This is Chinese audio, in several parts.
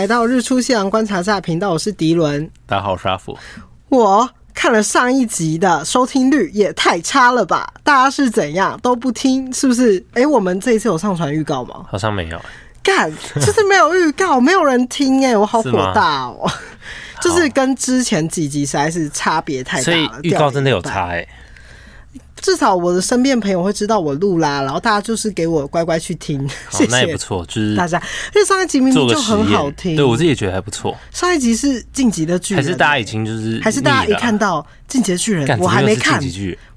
来到日出夕阳观察站频道，我是迪伦。大家好，我是阿福。我看了上一集的收听率也太差了吧？大家是怎样都不听，是不是？哎、欸，我们这一次有上传预告吗？好像没有。干，就是没有预告，没有人听哎，我好火大哦、喔！就是跟之前几集实在是差别太大了。所以预告真的有差哎。至少我的身边朋友会知道我录啦，然后大家就是给我乖乖去听，谢谢。那也不错，就是大家。因为上一集明明就很好听，对我自己也觉得还不错。上一集是晋级的巨人，还是大家已经就是，还是大家一看到晋级的巨人，我还没看，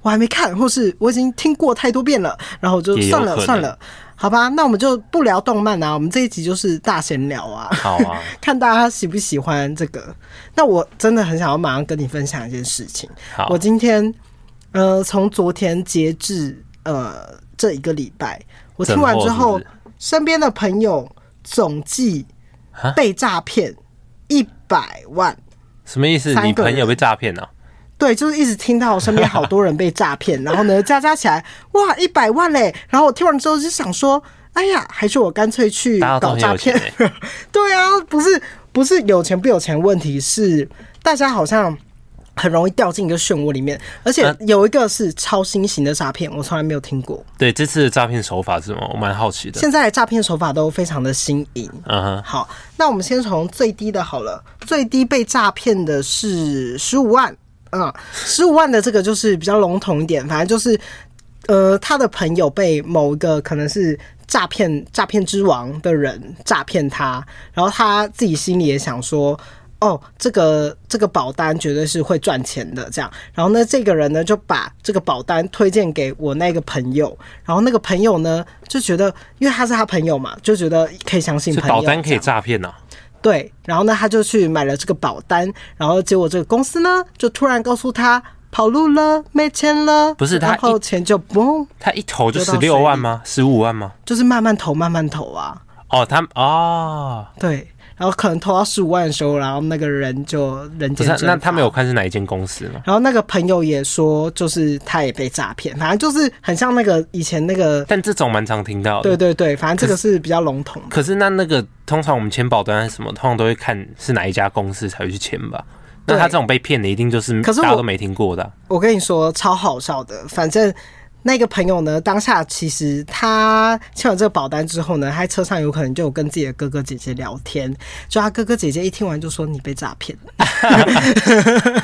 我还没看，或是我已经听过太多遍了，然后我就算了算了，好吧，那我们就不聊动漫啊，我们这一集就是大闲聊啊，好啊，看大家喜不喜欢这个。那我真的很想要马上跟你分享一件事情，好，我今天。呃，从昨天截至呃这一个礼拜，我听完之后，身边的朋友总计被诈骗一百万。什么意思？你朋友被诈骗了？对，就是一直听到身边好多人被诈骗，然后呢，加加起来，哇，一百万嘞！然后我听完之后就想说，哎呀，还是我干脆去搞诈骗。对啊，不是不是有钱不有钱问题，是大家好像。很容易掉进一个漩涡里面，而且有一个是超新型的诈骗，我从来没有听过。对，这次的诈骗手法是什么？我蛮好奇的。现在诈骗手法都非常的新颖。嗯哼。好，那我们先从最低的好了。最低被诈骗的是十五万。嗯，十五万的这个就是比较笼统一点，反正就是呃，他的朋友被某一个可能是诈骗诈骗之王的人诈骗他，然后他自己心里也想说。哦，这个这个保单绝对是会赚钱的，这样。然后呢，这个人呢就把这个保单推荐给我那个朋友，然后那个朋友呢就觉得，因为他是他朋友嘛，就觉得可以相信朋友。保单可以诈骗呢？对。然后呢，他就去买了这个保单，然后结果这个公司呢就突然告诉他跑路了，没钱了。不是，他然后钱就嘣，他一投就十六万吗？十五万吗？就是慢慢投，慢慢投啊。哦，他哦，对。然后可能投到十五万的时候，然后那个人就人间蒸发。那他没有看是哪一间公司吗？然后那个朋友也说，就是他也被诈骗，反正就是很像那个以前那个。但这种蛮常听到的。对对对，反正这个是比较笼统。可是那那个通常我们签保单什么，通常都会看是哪一家公司才会去签吧？那他这种被骗的一定就是大家都没听过的啊。我跟你说超好笑的，反正。那个朋友呢，当下其实他签完这个保单之后呢，他在车上有可能就有跟自己的哥哥姐姐聊天，就他哥哥姐姐一听完就说：“你被诈骗了。”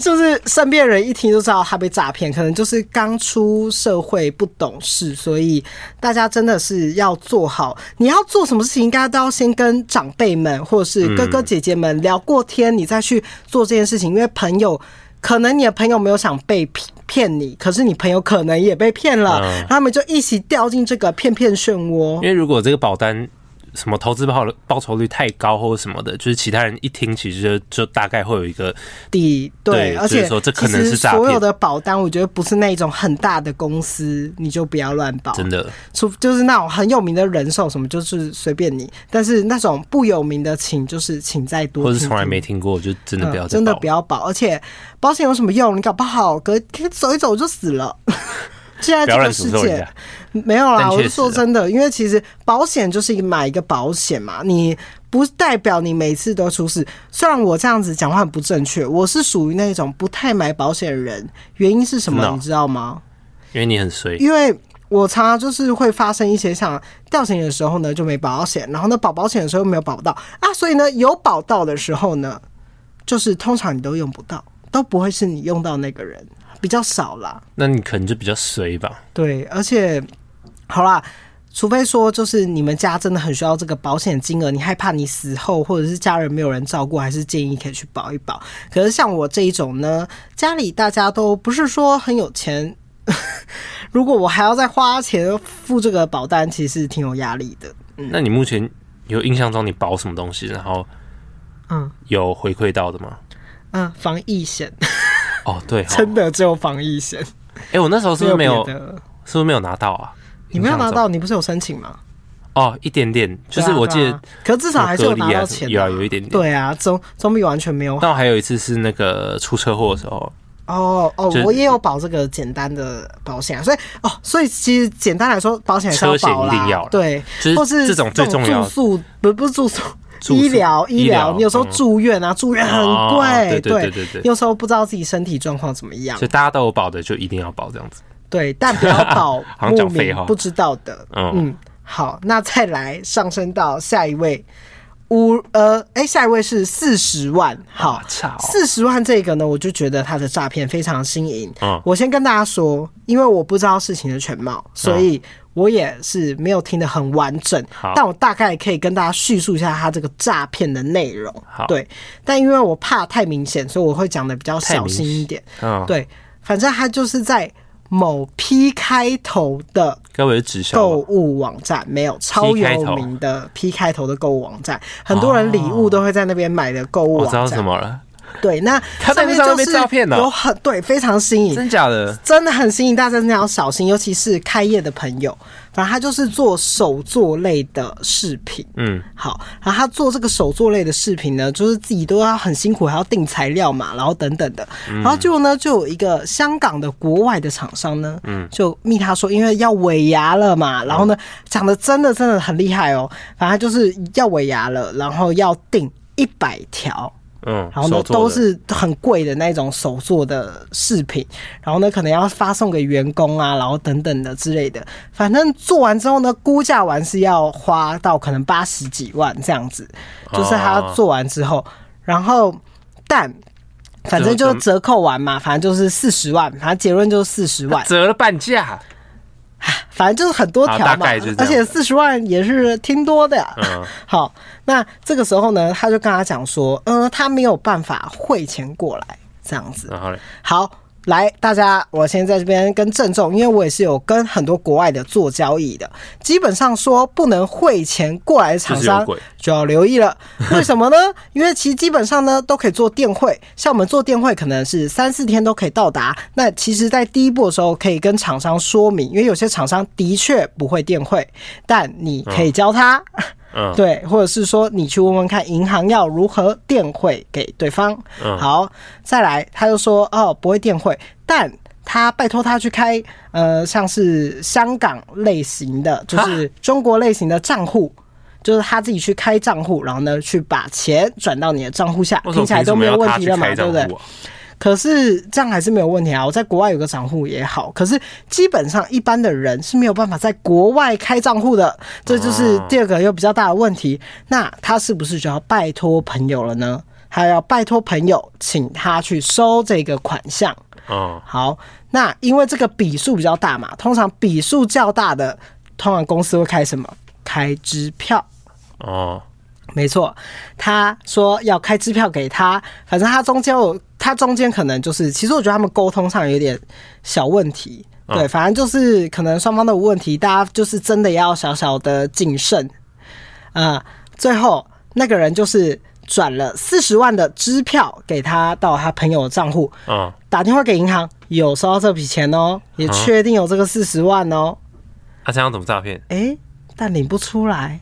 就是身边人一听就知道他被诈骗，可能就是刚出社会不懂事，所以大家真的是要做好，你要做什么事情，应该都要先跟长辈们或者是哥哥姐姐们聊过天，你再去做这件事情，因为朋友。可能你的朋友没有想被骗骗你，可是你朋友可能也被骗了，嗯，他们就一起掉进这个骗骗漩涡。因为如果这个保单。什么投资报报酬率太高或者什么的，就是其他人一听，其实就就大概会有一个底。对，而且说这可能是诈骗。所有的保单，我觉得不是那种很大的公司，你就不要乱保。真的，除就是那种很有名的人寿什么，就是随便你。但是那种不有名的，请就是请再多或是从来没听过，就真的不要、嗯、真的不要保。而且保险有什么用？你搞不好隔天走一走就死了。现在这个世界没有啦，我是说真的，因为其实保险就是一买一个保险嘛，你不代表你每次都出事。虽然我这样子讲话很不正确，我是属于那种不太买保险的人。原因是什么？你知道吗？因为你很衰。因为我常常就是会发生一些像掉钱的时候呢，就没保险，然后呢保保险的时候没有保到啊，所以呢有保到的时候呢，就是通常你都用不到，都不会是你用到那个人。比较少啦，那你可能就比较衰吧。对，而且好啦，除非说就是你们家真的很需要这个保险金额，你害怕你死后或者是家人没有人照顾，还是建议可以去保一保。可是像我这一种呢，家里大家都不是说很有钱，如果我还要再花钱付这个保单，其实挺有压力的。嗯，那你目前有印象中你保什么东西，然后嗯有回馈到的吗？嗯，防疫险。哦，对，真的只有防疫险。哎、欸，我那时候是不是没有？有是不是没有拿到啊？你没有拿到，你不是有申请吗？哦，一点点，就是我记得，啊啊、可是至少还是有拿到钱，有啊，有一点点。对啊，总总比完全没有。但我还有一次是那个出车祸的时候。哦哦，我也有保这个简单的保险，所以哦，所以其实简单来说，保险车险一定要，对，就是这种最重要的。住宿不不是住宿，医疗医疗，你有时候住院啊，住院很贵，对对对对，有时候不知道自己身体状况怎么样，所以大家都有保的就一定要保这样子。对，但不要保 莫名不知道的。嗯，好，那再来上升到下一位。五呃，哎、欸，下一位是四十万，好，四十万这个呢，我就觉得他的诈骗非常新颖。嗯，我先跟大家说，因为我不知道事情的全貌，所以我也是没有听得很完整。好，但我大概可以跟大家叙述一下他这个诈骗的内容。对，但因为我怕太明显，所以我会讲的比较小心一点。嗯，对，反正他就是在。某 P 开头的购物网站，没有超有名的 P 开头的购物网站，很多人礼物都会在那边买的购物网站。我知道什么了。对，那上面就是有很对非常新颖，真假的，真的很新颖，大家真的要小心，尤其是开业的朋友。反正他就是做手作类的饰品，嗯，好，然后他做这个手作类的饰品呢，就是自己都要很辛苦，还要订材料嘛，然后等等的，然后就呢，就有一个香港的国外的厂商呢，嗯，就密他说，因为要尾牙了嘛，然后呢，讲的真的真的很厉害哦，反正就是要尾牙了，然后要订一百条。嗯，然后呢，都是很贵的那种手做的饰品，然后呢，可能要发送给员工啊，然后等等的之类的。反正做完之后呢，估价完是要花到可能八十几万这样子，就是他做完之后，然后但反正就折扣完嘛，反正就是四十万，反正结论就是四十万，折了半价。反正就是很多条嘛，而且四十万也是挺多的。嗯，好，那这个时候呢，他就跟他讲说，嗯，他没有办法汇钱过来，这样子。好。来，大家，我先在这边跟郑重，因为我也是有跟很多国外的做交易的，基本上说不能汇钱过来的厂商就要留意了。为什么呢？因为其实基本上呢都可以做电汇，像我们做电汇可能是三四天都可以到达。那其实，在第一步的时候可以跟厂商说明，因为有些厂商的确不会电汇，但你可以教他。嗯，对，或者是说你去问问看银行要如何电汇给对方。嗯，好，再来，他就说哦，不会电汇，但他拜托他去开呃，像是香港类型的，就是中国类型的账户，就是他自己去开账户，然后呢去把钱转到你的账户下，听起来都没有问题了嘛，对不对？可是这样还是没有问题啊！我在国外有个账户也好，可是基本上一般的人是没有办法在国外开账户的，这就是第二个又比较大的问题。那他是不是就要拜托朋友了呢？还要拜托朋友请他去收这个款项？哦，好，那因为这个笔数比较大嘛，通常笔数较大的，通常公司会开什么？开支票。哦。没错，他说要开支票给他，反正他中间有，他中间可能就是，其实我觉得他们沟通上有点小问题，对，反正就是可能双方都有问题，大家就是真的要小小的谨慎啊。最后那个人就是转了四十万的支票给他到他朋友的账户，嗯，打电话给银行，有收到这笔钱哦，也确定有这个四十万哦。他这样怎么诈骗？哎，但领不出来。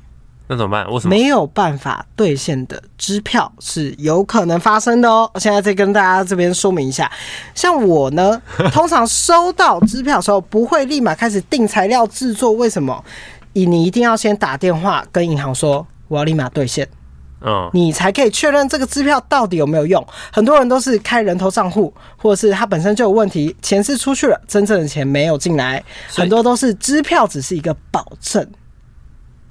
那怎么办？为什么？没有办法兑现的支票是有可能发生的哦。现在再跟大家这边说明一下，像我呢，通常收到支票的时候不会立马开始订材料制作。为什么？你你一定要先打电话跟银行说我要立马兑现，嗯，你才可以确认这个支票到底有没有用。很多人都是开人头账户，或者是他本身就有问题，钱是出去了，真正的钱没有进来。很多都是支票只是一个保证。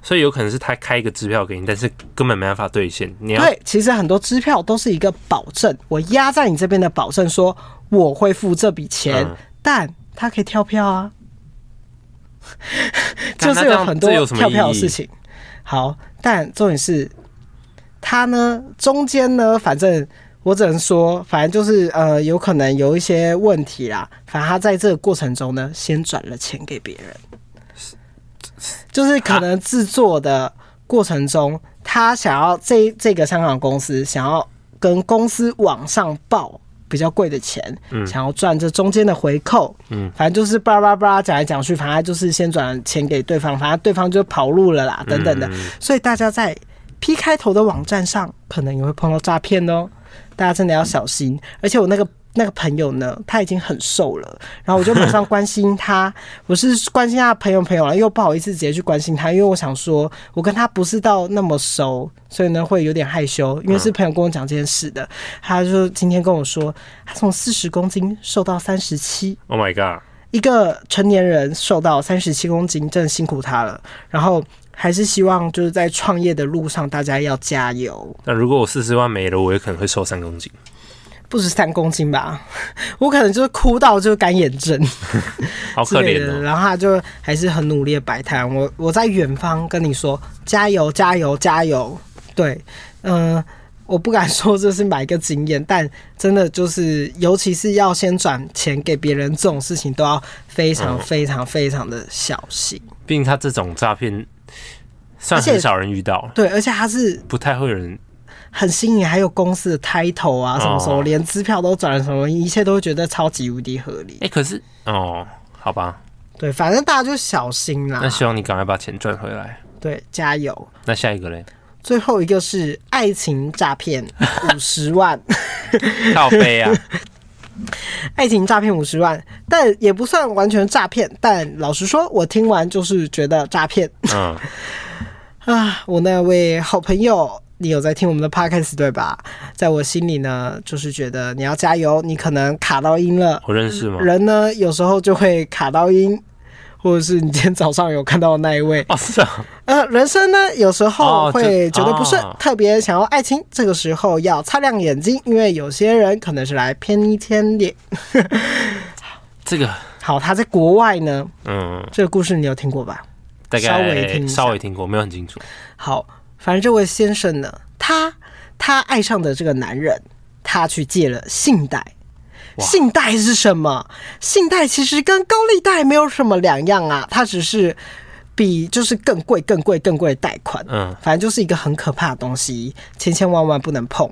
所以有可能是他开一个支票给你，但是根本没办法兑现。你要对，其实很多支票都是一个保证，我压在你这边的保证，说我会付这笔钱，嗯、但他可以跳票啊，就是有很多跳票的事情。好，但重点是，他呢中间呢，反正我只能说，反正就是呃，有可能有一些问题啦。反正他在这个过程中呢，先转了钱给别人。就是可能制作的过程中，他想要这这个香港公司想要跟公司往上报比较贵的钱，嗯，想要赚这中间的回扣，嗯，反正就是巴拉巴拉巴拉讲来讲去，反正就是先转钱给对方，反正对方就跑路了啦，等等的。所以大家在 P 开头的网站上可能也会碰到诈骗哦，大家真的要小心。而且我那个那个朋友呢，他已经很瘦了，然后我就马上关心他，我是关心他的朋友朋友了，又不好意思直接去关心他，因为我想说，我跟他不是到那么熟，所以呢会有点害羞，因为是朋友跟我讲这件事的，嗯、他就今天跟我说，他从四十公斤瘦到三十七，Oh my god，一个成年人瘦到三十七公斤，真的辛苦他了，然后还是希望就是在创业的路上大家要加油。那如果我四十万没了，我也可能会瘦三公斤。不止三公斤吧，我可能就是哭到就是干眼症，好可怜哦。然后他就还是很努力的摆摊。我我在远方跟你说加油加油加油。对，嗯、呃，我不敢说这是买个经验，但真的就是，尤其是要先转钱给别人这种事情，都要非常非常非常的小心。毕竟他这种诈骗算很少人遇到，对，而且他是不太会有人。很新颖，还有公司的 title 啊，什么时候连支票都转了，什么一切都会觉得超级无敌合理。哎、欸，可是哦，好吧，对，反正大家就小心啦。那希望你赶快把钱赚回来。对，加油。那下一个嘞？最后一个是爱情诈骗 五十万，靠背啊！爱情诈骗五十万，但也不算完全诈骗。但老实说，我听完就是觉得诈骗。嗯 啊，我那位好朋友。你有在听我们的 podcast 对吧？在我心里呢，就是觉得你要加油，你可能卡到音了。我认识吗？人呢，有时候就会卡到音，或者是你今天早上有看到的那一位。哦，是啊。呃，人生呢，有时候会觉得不顺，特别想要爱情，这个时候要擦亮眼睛，因为有些人可能是来骗你钱的。这个好，他在国外呢。嗯，这个故事你有听过吧？大概稍微听，稍微听过，没有很清楚。好。反正这位先生呢，他他爱上的这个男人，他去借了信贷。信贷是什么？信贷其实跟高利贷没有什么两样啊，它只是比就是更贵、更贵、更贵的贷款。嗯，反正就是一个很可怕的东西，千千万万不能碰。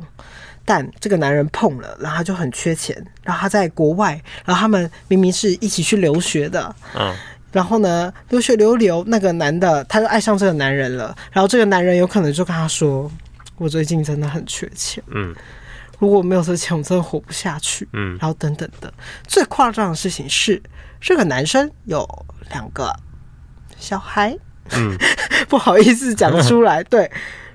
但这个男人碰了，然后他就很缺钱，然后他在国外，然后他们明明是一起去留学的。嗯。然后呢，流血流流，那个男的他就爱上这个男人了。然后这个男人有可能就跟他说：“我最近真的很缺钱，嗯，如果没有这钱，我真的活不下去。”嗯，然后等等的。最夸张的事情是，这个男生有两个小孩，嗯，不好意思讲出来，对。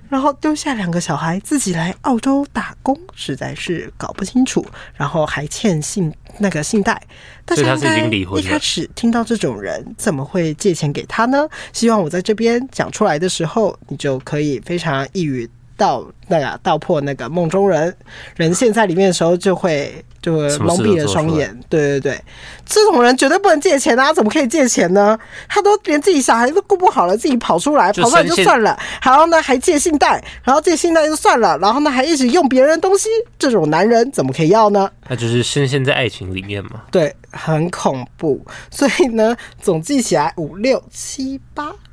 然后丢下两个小孩自己来澳洲打工，实在是搞不清楚。然后还欠信那个信贷，大家应该一开始听到这种人怎么会借钱给他呢？希望我在这边讲出来的时候，你就可以非常一语。到那个道破那个梦中人，人陷在里面的时候就会就会蒙蔽了双眼。对对对，这种人绝对不能借钱啊！怎么可以借钱呢？他都连自己小孩都顾不好了，自己跑出来，跑出来就算了，然后呢还借信贷，然后借信贷就算了，然后呢还一直用别人的东西，这种男人怎么可以要呢？那就是深陷在爱情里面嘛。对，很恐怖。所以呢，总计起来五六七八。啊，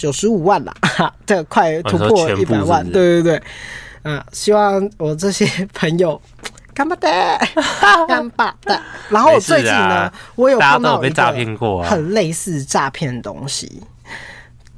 九十五万啦，哈，这快突破一百万，对对对，嗯，希望我这些朋友 干巴的，干巴的。然后我最近呢，我有碰到一个很类似诈骗的东西，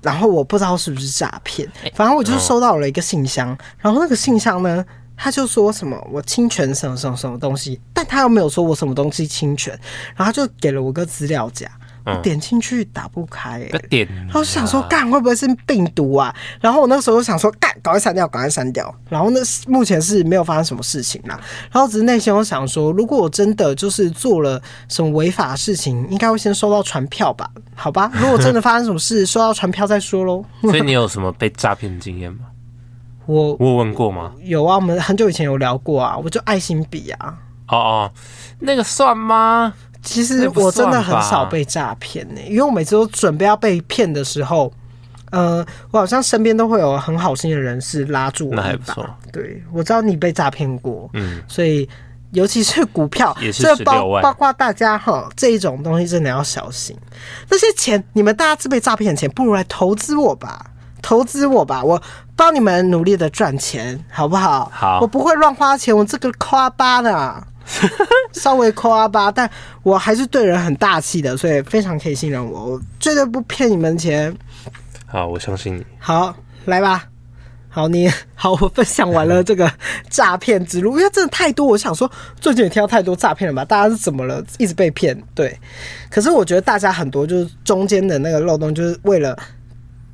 然后我不知道是不是诈骗，反正我就收到了一个信箱，然后那个信箱呢，他就说什么我侵权什么什么什么东西，但他又没有说我什么东西侵权，然后他就给了我个资料夹。我点进去打不开、欸，点，然后想说干会不会是病毒啊？然后我那时候想说干，赶快删掉，赶快删掉。然后那，目前是没有发生什么事情啦。然后只是内心我想说，如果我真的就是做了什么违法的事情，应该会先收到传票吧？好吧，如果真的发生什么事，收到传票再说喽。所以你有什么被诈骗的经验吗？我我有问过吗？有啊，我们很久以前有聊过啊。我就爱心笔啊。哦哦，那个算吗？其实我真的很少被诈骗呢，因为我每次都准备要被骗的时候，呃，我好像身边都会有很好心的人士拉住我。那还不错。对，我知道你被诈骗过，嗯，所以尤其是股票，也是包包括大家哈这一种东西真的要小心。那些钱，你们大家是被诈骗的钱，不如来投资我吧，投资我吧，我帮你们努力的赚钱，好不好？好，我不会乱花钱，我这个夸巴的。稍微夸吧，但我还是对人很大气的，所以非常可以信任我，我绝对不骗你们钱。好，我相信你。好，来吧，好，你好，我分享完了这个诈骗之路，因为真的太多。我想说，最近也听到太多诈骗了吧？大家是怎么了？一直被骗？对。可是我觉得大家很多就是中间的那个漏洞，就是为了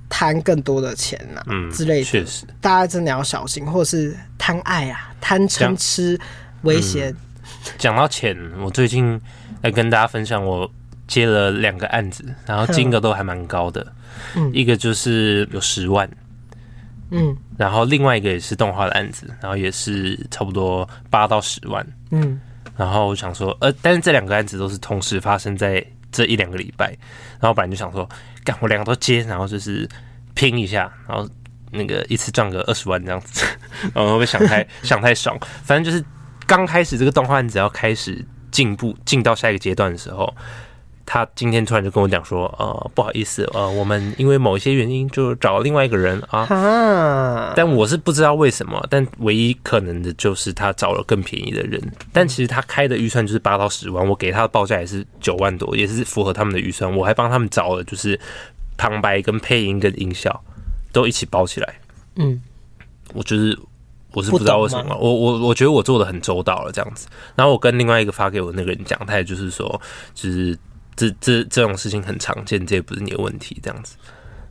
贪更多的钱呐、啊，嗯，之类的。确实，大家真的要小心，或者是贪爱啊、贪嗔痴、危险。讲、嗯、到钱，我最近来跟大家分享，我接了两个案子，然后金额都还蛮高的。嗯，一个就是有十万。嗯，然后另外一个也是动画的案子，然后也是差不多八到十万。嗯，然后我想说，呃，但是这两个案子都是同时发生在这一两个礼拜，然后本来就想说，干我两个都接，然后就是拼一下，然后那个一次赚个二十万这样子，然后会不会想太 想太爽？反正就是刚开始这个动画案子要开始进步，进到下一个阶段的时候。他今天突然就跟我讲说，呃，不好意思，呃，我们因为某一些原因就找了另外一个人啊。但我是不知道为什么，但唯一可能的就是他找了更便宜的人。但其实他开的预算就是八到十万，我给他的报价也是九万多，也是符合他们的预算。我还帮他们找了就是旁白跟配音跟音效都一起包起来。嗯，我就是我是不知道为什么，我我我觉得我做的很周到了这样子。然后我跟另外一个发给我那个人讲，他也就是说，就是。这这这种事情很常见，这也不是你的问题，这样子。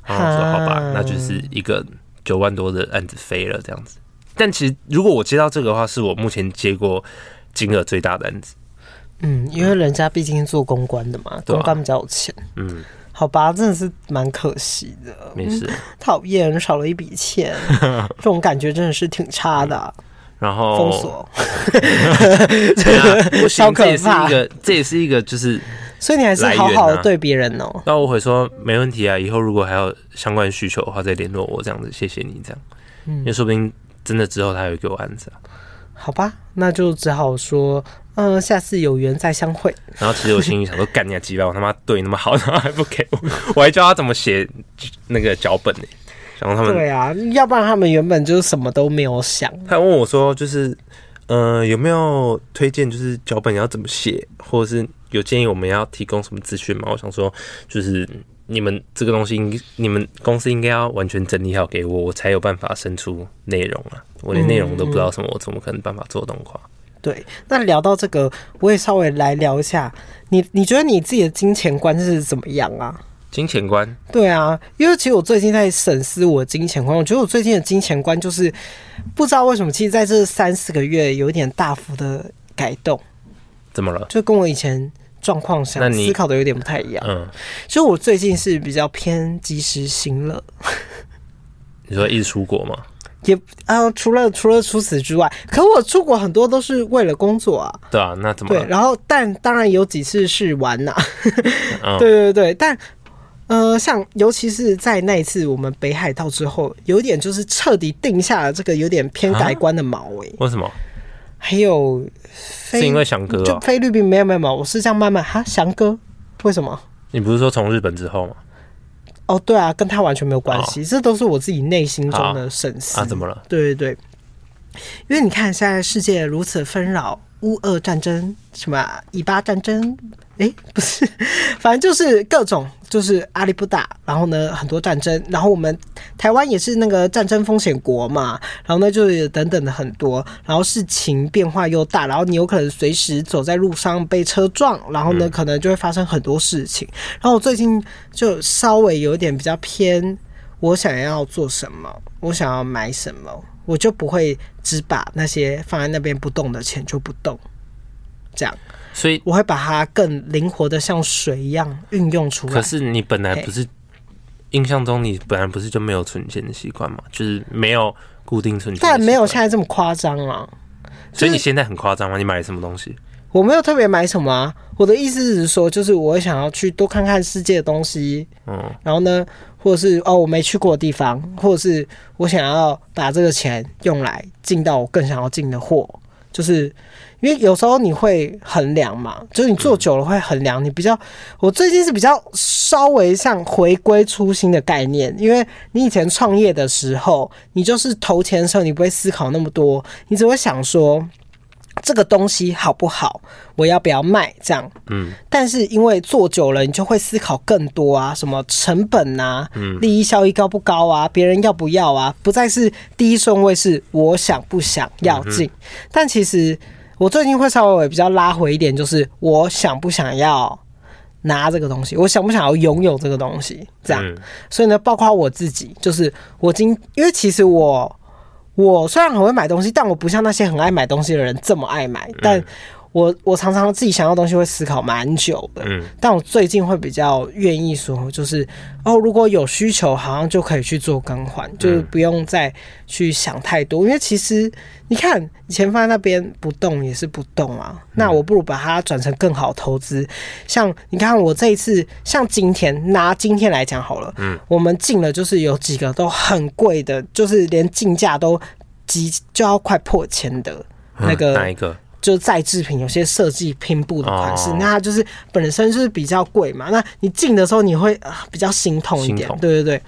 然后我说好吧，那就是一个九万多的案子飞了，这样子。但其实如果我接到这个的话，是我目前接过金额最大的案子。嗯，因为人家毕竟是做公关的嘛，嗯、公关比较有钱。嗯，好吧，真的是蛮可惜的。没事。讨厌，少了一笔钱，这种感觉真的是挺差的、啊。然后封锁。超可怕，这也是一个，这也是一个，就是。所以你还是好好的对别人哦、喔。那、啊、我会说没问题啊，以后如果还有相关需求的话再联络我，这样子谢谢你这样。嗯，因为说不定真的之后他会给我案子啊。好吧，那就只好说，嗯、呃，下次有缘再相会。然后其实我心里想说，干你啊鸡巴，我他妈对你那么好，然后还不给我，我还教他怎么写那个脚本呢。然后他们对啊，要不然他们原本就是什么都没有想。他问我说，就是呃有没有推荐，就是脚本要怎么写，或者是。有建议我们要提供什么资讯吗？我想说，就是你们这个东西，你们公司应该要完全整理好给我，我才有办法生出内容啊！我连内容都不知道什么，我怎么可能办法做动画？对，那聊到这个，我也稍微来聊一下，你你觉得你自己的金钱观是怎么样啊？金钱观？对啊，因为其实我最近在审视我的金钱观，我觉得我最近的金钱观就是不知道为什么，其实在这三四个月有一点大幅的改动。怎么了？就跟我以前状况想思考的有点不太一样。嗯，所以我最近是比较偏及时行乐。你说一直出国吗？也啊、呃，除了除了除此之外，可我出国很多都是为了工作啊。对啊，那怎么？对，然后但当然有几次是玩 呐、对对对，但呃，像尤其是在那一次我们北海道之后，有点就是彻底定下了这个有点偏改观的锚诶、欸。为什么？还有。是因为翔哥、喔、就菲律宾没有没有没有，我是这样慢慢哈翔哥，为什么？你不是说从日本之后吗？哦，对啊，跟他完全没有关系，这都是我自己内心中的审思。啊，怎么了？对对对，因为你看现在世界如此纷扰，乌俄战争，什么以巴战争。哎、欸，不是，反正就是各种，就是阿里不达，然后呢，很多战争，然后我们台湾也是那个战争风险国嘛，然后呢，就是等等的很多，然后事情变化又大，然后你有可能随时走在路上被车撞，然后呢，可能就会发生很多事情。然后我最近就稍微有点比较偏，我想要做什么，我想要买什么，我就不会只把那些放在那边不动的钱就不动，这样。所以我会把它更灵活的像水一样运用出来。可是你本来不是印象中你本来不是就没有存钱的习惯吗？就是没有固定存钱，但没有现在这么夸张啊。所以你现在很夸张吗？你买了什么东西？我没有特别买什么啊。我的意思是说，就是我想要去多看看世界的东西。嗯，然后呢，或者是哦我没去过的地方，或者是我想要把这个钱用来进到我更想要进的货，就是。因为有时候你会衡量嘛，就是你做久了会衡量。你比较，我最近是比较稍微像回归初心的概念，因为你以前创业的时候，你就是投钱的时候，你不会思考那么多，你只会想说，这个东西好不好，我要不要卖？这样，嗯，但是因为做久了，你就会思考更多啊，什么成本啊，嗯，利益效益高不高啊，别人要不要啊，不再是第一顺位，是我想不想要进。但其实我最近会稍微比较拉回一点，就是我想不想要拿这个东西，我想不想要拥有这个东西，这样。所以呢，包括我自己，就是我今，因为其实我。我虽然很会买东西，但我不像那些很爱买东西的人这么爱买。但我我常常自己想要东西会思考蛮久的。嗯，但我最近会比较愿意说，就是哦，如果有需求，好像就可以去做更换，就是不用再去想太多。因为其实你看，以前放在那边不动也是不动啊。那我不如把它转成更好投资。像你看，我这一次像今天拿今天来讲好了，嗯，我们进了就是有几个都很贵的，就是连进价都几就要快破千的那个哪一个？就是再制品，有些设计拼布的款式，那它就是本身就是比较贵嘛。那你进的时候，你会比较心痛一点，对对对。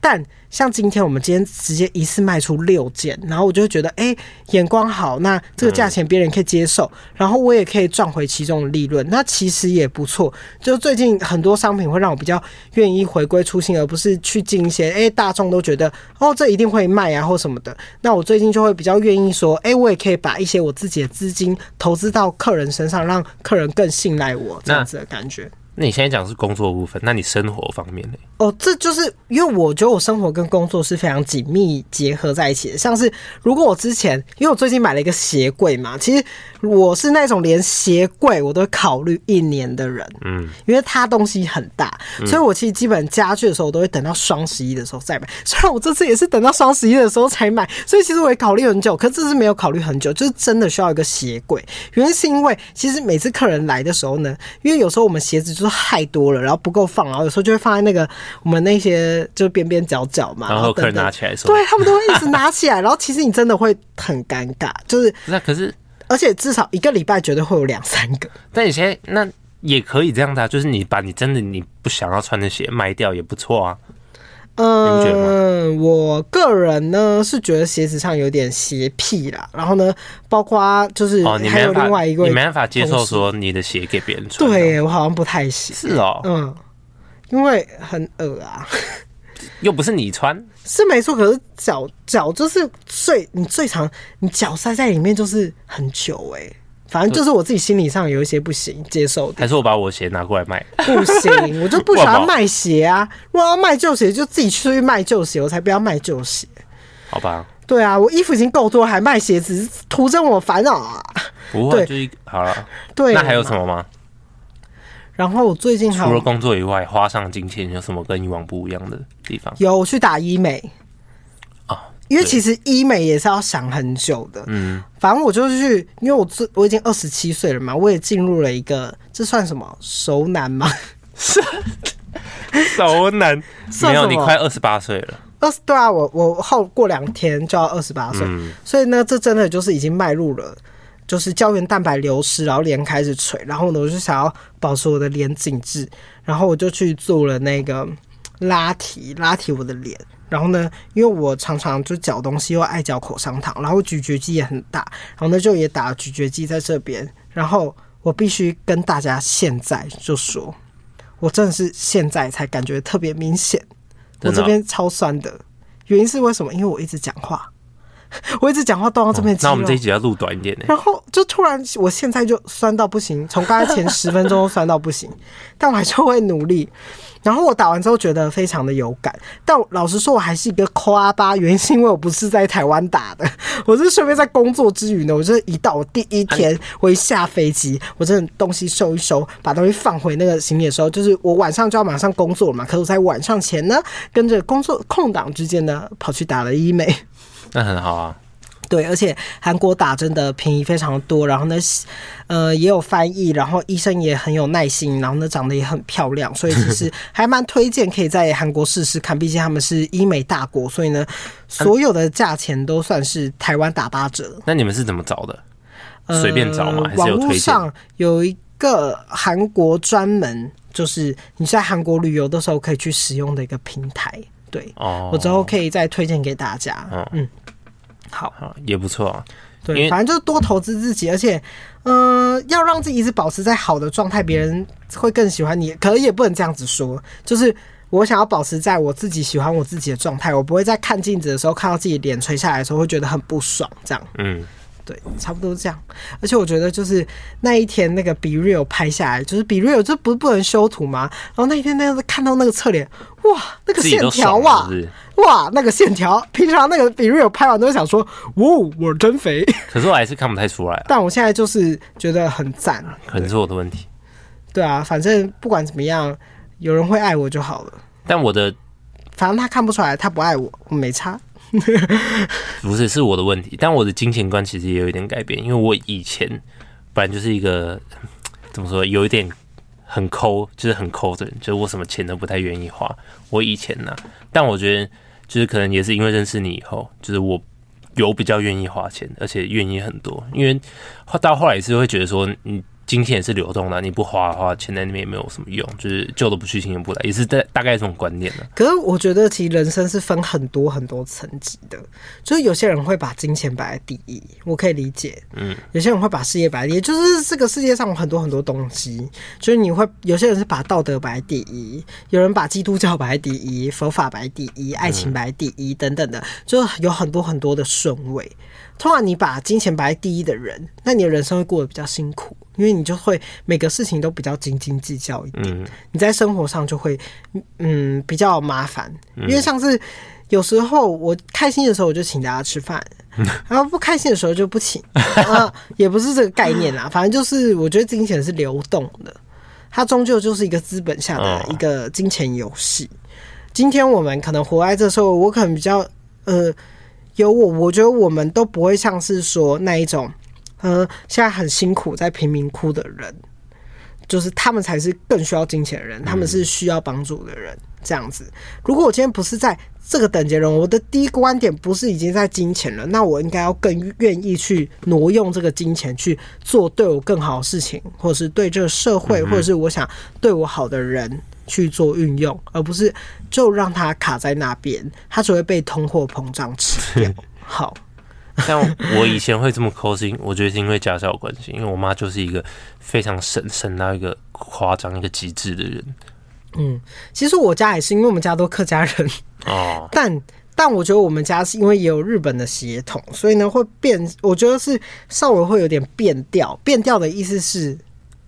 但像今天我们今天直接一次卖出六件，然后我就会觉得，哎、眼光好，那这个价钱别人可以接受，然后我也可以赚回其中的利润，那其实也不错。就最近很多商品会让我比较愿意回归初心，而不是去进一些，哎、大众都觉得哦，这一定会卖啊或什么的。那我最近就会比较愿意说，哎、我也可以把一些我自己的资金投资到客人身上，让客人更信赖我，这样子的感觉。那你现在讲是工作部分，那你生活方面呢？哦，这就是因为我觉得我生活跟工作是非常紧密结合在一起的。像是如果我之前，因为我最近买了一个鞋柜嘛，其实我是那种连鞋柜我都会考虑一年的人，嗯，因为它东西很大，所以我其实基本家具的时候我都会等到双十一的时候再买。虽然我这次也是等到双十一的时候才买，所以其实我也考虑很久，可是这次没有考虑很久，就是真的需要一个鞋柜。原因是因为其实每次客人来的时候呢，因为有时候我们鞋子就是。太多了，然后不够放，然后有时候就会放在那个我们那些就边边角角嘛，然后客人拿起来的时候，对他们都会一直拿起来，然后其实你真的会很尴尬，就是那可是，而且至少一个礼拜绝对会有两三个。但你现在那也可以这样的啊，就是你把你真的你不想要穿的鞋卖掉也不错啊。嗯，我个人呢是觉得鞋子上有点鞋癖啦，然后呢，包括就是还有另外一个，你没办法接受说你的鞋给别人穿，对我好像不太行。是哦，嗯，因为很恶啊，又不是你穿，是没错，可是脚脚就是最你最长你脚塞在里面就是很久哎、欸。反正就是我自己心理上有一些不行接受的，还是我把我鞋拿过来卖？不行，我就不 喜欢卖鞋啊！如果要卖旧鞋，就自己出去卖旧鞋，我才不要卖旧鞋。好吧。对啊，我衣服已经够多，还卖鞋子，徒增我烦恼啊！不会，就一好了。对，那还有什么吗？然后我最近除了工作以外，花上金钱有什么跟以往不一样的地方？有，我去打医美。因为其实医美也是要想很久的，嗯，反正我就是去，因为我最我已经二十七岁了嘛，我也进入了一个，这算什么？熟男吗？是 熟男，没有，你快二十八岁了，二十对啊，我我后过两天就要二十八岁，所以呢，这真的就是已经迈入了，就是胶原蛋白流失，然后脸开始垂，然后呢，我就想要保持我的脸紧致，然后我就去做了那个拉提，拉提我的脸。然后呢，因为我常常就嚼东西，又爱嚼口香糖，然后咀嚼肌也很大，然后呢就也打了咀嚼肌在这边。然后我必须跟大家现在就说，我真的是现在才感觉特别明显，我这边超酸的。原因是为什么？因为我一直讲话，我一直讲话动到这边、哦。那我们这一集要录短一点呢。然后就突然，我现在就酸到不行，从刚才前十分钟都酸到不行，但我还是会努力。然后我打完之后觉得非常的有感，但老实说，我还是一个抠阿巴，原因是因为我不是在台湾打的，我是顺便在工作之余呢，我就是一到我第一天，我一下飞机，我真的东西收一收，把东西放回那个行李的时候，就是我晚上就要马上工作了嘛，可是我在晚上前呢，跟着工作空档之间呢，跑去打了医美，那很好啊。对，而且韩国打针的便宜非常多，然后呢，呃，也有翻译，然后医生也很有耐心，然后呢，长得也很漂亮，所以其实 还蛮推荐可以在韩国试试看，毕竟他们是医美大国，所以呢，所有的价钱都算是台湾打八折。那你们是怎么找的？随便找吗？还是有推荐？网络上有一个韩国专门就是你在韩国旅游的时候可以去使用的一个平台，对，我之后可以再推荐给大家。嗯。好，也不错啊。对，反正就是多投资自己，而且，嗯、呃，要让自己一直保持在好的状态，别人会更喜欢你。可也不能这样子说，就是我想要保持在我自己喜欢我自己的状态，我不会在看镜子的时候看到自己脸垂下来的时候会觉得很不爽，这样。嗯。对，差不多这样。而且我觉得，就是那一天那个 BeReal 拍下来，就是 BeReal 这不是不能修图吗？然后那一天那个看到那个侧脸，哇，那个线条啊，是是哇，那个线条，平常那个 BeReal 拍完都会想说，哇，我真肥。可是我还是看不太出来啊。但我现在就是觉得很赞，可能是我的问题。对啊，反正不管怎么样，有人会爱我就好了。但我的，反正他看不出来，他不爱我，我没差。不是，是我的问题。但我的金钱观其实也有一点改变，因为我以前本来就是一个怎么说，有一点很抠，就是很抠的人，就是我什么钱都不太愿意花。我以前呢、但我觉得就是可能也是因为认识你以后，就是我有比较愿意花钱，而且愿意很多。因为到后来也是会觉得说，嗯。金钱也是流动的，你不花的话，钱在那边也没有什么用，就是旧的不去，新的不来，也是大大概这种观念的。可是我觉得，其实人生是分很多很多层级的，就是有些人会把金钱摆在第一，我可以理解。嗯，有些人会把事业摆在第一，就是这个世界上有很多很多东西，就是你会有些人是把道德摆在第一，有人把基督教摆在第一，佛法摆在第一，爱情摆在第一，等等的，就有很多很多的顺位。通常你把金钱摆在第一的人，那你的人生会过得比较辛苦。因为你就会每个事情都比较斤斤计较一点，嗯，你在生活上就会嗯比较麻烦。因为上次有时候我开心的时候我就请大家吃饭，然后不开心的时候就不请，啊，也不是这个概念啦。反正就是我觉得金钱是流动的，它终究就是一个资本下的一个金钱游戏。今天我们可能活在这时候，我可能比较呃有我，我觉得我们都不会像是说那一种。呃，现在很辛苦，在贫民窟的人，就是他们才是更需要金钱的人，他们是需要帮助的人。这样子，如果我今天不是在这个等级人，我的第一个观点不是已经在金钱了，那我应该要更愿意去挪用这个金钱去做对我更好的事情，或者是对这个社会，或者是我想对我好的人去做运用，而不是就让它卡在那边，它只会被通货膨胀吃掉。好。像我以前会这么抠心，我觉得是因为家教关系，因为我妈就是一个非常省省到一个夸张、一个极致的人。嗯，其实我家也是，因为我们家都客家人哦。但但我觉得我们家是因为也有日本的血统，所以呢会变。我觉得是稍微会有点变调。变调的意思是，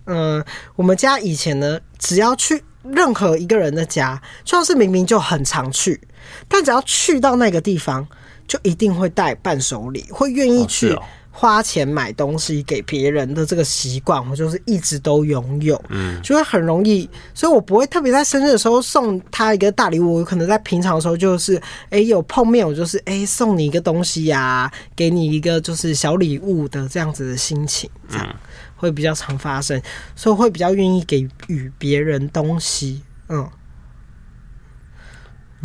嗯、呃，我们家以前呢，只要去任何一个人的家，就算是明明就很常去，但只要去到那个地方。就一定会带伴手礼，会愿意去花钱买东西给别人的这个习惯，我就是一直都拥有。嗯，就会很容易，所以我不会特别在生日的时候送他一个大礼物。我可能在平常的时候就是，哎，有碰面，我就是哎送你一个东西呀，给你一个就是小礼物的这样子的心情，这样会比较常发生，所以会比较愿意给予别人东西。嗯，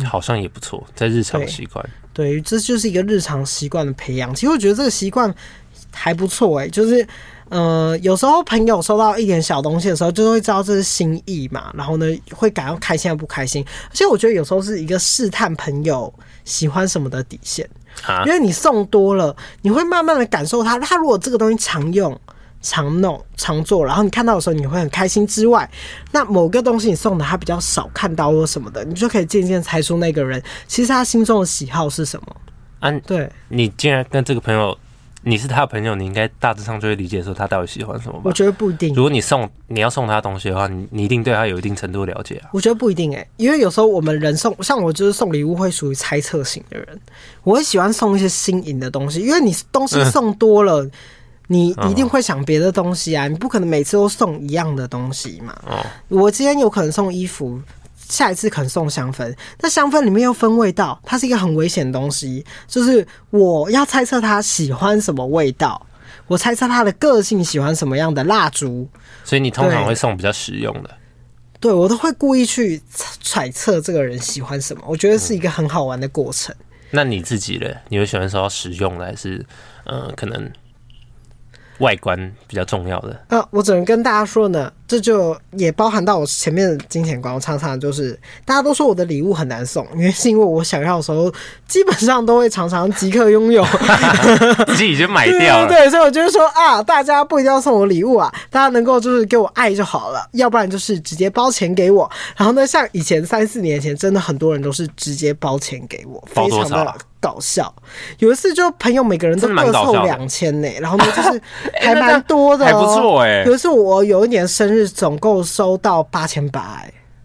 好像也不错，在日常习惯。对，这就是一个日常习惯的培养。其实我觉得这个习惯还不错哎，就是呃，有时候朋友收到一点小东西的时候，就会知道这是心意嘛。然后呢，会感到开心还不开心。而且我觉得有时候是一个试探朋友喜欢什么的底线，因为你送多了，你会慢慢的感受他。他如果这个东西常用。常弄常做，然后你看到的时候你会很开心。之外，那某个东西你送的他比较少看到或什么的，你就可以渐渐猜出那个人其实他心中的喜好是什么。啊，对，你既然跟这个朋友，你是他的朋友，你应该大致上就会理解说他到底喜欢什么吧？我觉得不一定。如果你送你要送他东西的话，你你一定对他有一定程度的了解啊。我觉得不一定哎、欸，因为有时候我们人送，像我就是送礼物会属于猜测型的人，我会喜欢送一些新颖的东西，因为你东西送多了。嗯你一定会想别的东西啊，你不可能每次都送一样的东西嘛。我今天有可能送衣服，下一次可能送香氛，那香氛里面又分味道，它是一个很危险的东西。就是我要猜测他喜欢什么味道，我猜测他的个性喜欢什么样的蜡烛。所以你通常会送比较实用的。对，我都会故意去揣测这个人喜欢什么，我觉得是一个很好玩的过程。那你自己嘞？你会喜欢收到实用的，还是嗯、呃，可能？外观比较重要的。啊，我只能跟大家说呢，这就也包含到我前面的金钱观。我常常就是大家都说我的礼物很难送，原因是因为我想要的时候，基本上都会常常即刻拥有，自己已经买掉了。对，对，对，所以我就是说啊，大家不一定要送我礼物啊，大家能够就是给我爱就好了，要不然就是直接包钱给我。然后呢，像以前三四年前，真的很多人都是直接包钱给我，非常的搞笑。有一次就朋友每个人都各凑两千呢，然后呢就是 还蛮多的，还不错哎。有一次我有一年生日，总共收到八千八，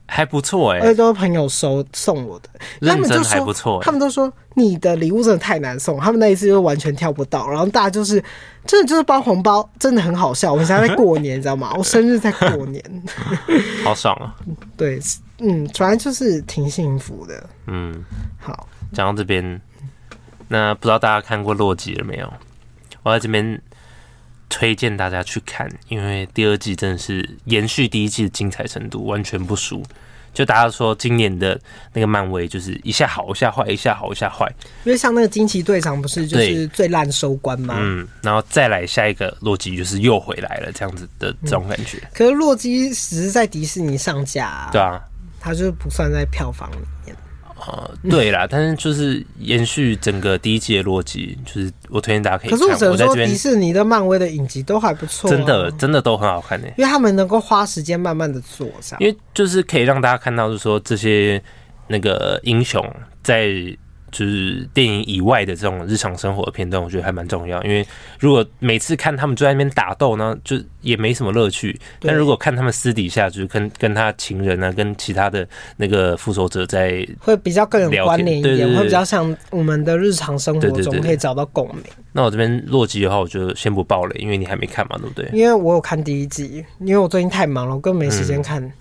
还不错哎，而且都是朋友收送我的，他们就说他们都说你的礼物真的太难送，他们那一次就完全挑不到，然后大家就是真的就是包红包，真的很好笑。我们现在在过年，你知道吗？我生日在过年，好爽啊！对，嗯，反正就是挺幸福的。嗯，好，讲到这边。那不知道大家看过《洛基》了没有？我在这边推荐大家去看，因为第二季真的是延续第一季的精彩程度，完全不输。就大家说今年的那个漫威就是一下好一下坏，一下好一下坏。因为像那个惊奇队长不是就是最烂收官吗？嗯，然后再来下一个洛基就是又回来了，这样子的这种感觉。嗯、可是洛基只是在迪士尼上架、啊，对啊，它就不算在票房里面。呃，对啦，但是就是延续整个第一季的逻辑，就是我推荐大家可以看。可是我只能说，迪士尼的、漫威的影集都还不错、啊，真的真的都很好看呢、欸。因为他们能够花时间慢慢的做，因为就是可以让大家看到，就是说这些那个英雄在。就是电影以外的这种日常生活的片段，我觉得还蛮重要。因为如果每次看他们就在那边打斗呢，就也没什么乐趣。但如果看他们私底下，就是跟跟他情人啊，跟其他的那个复仇者在，会比较更有关联一点，会比较像我们的日常生活中可以找到共鸣。那我这边洛基的话，我就先不爆了，因为你还没看嘛，对不对？因为我有看第一集，因为我最近太忙了，我根本没时间看、嗯。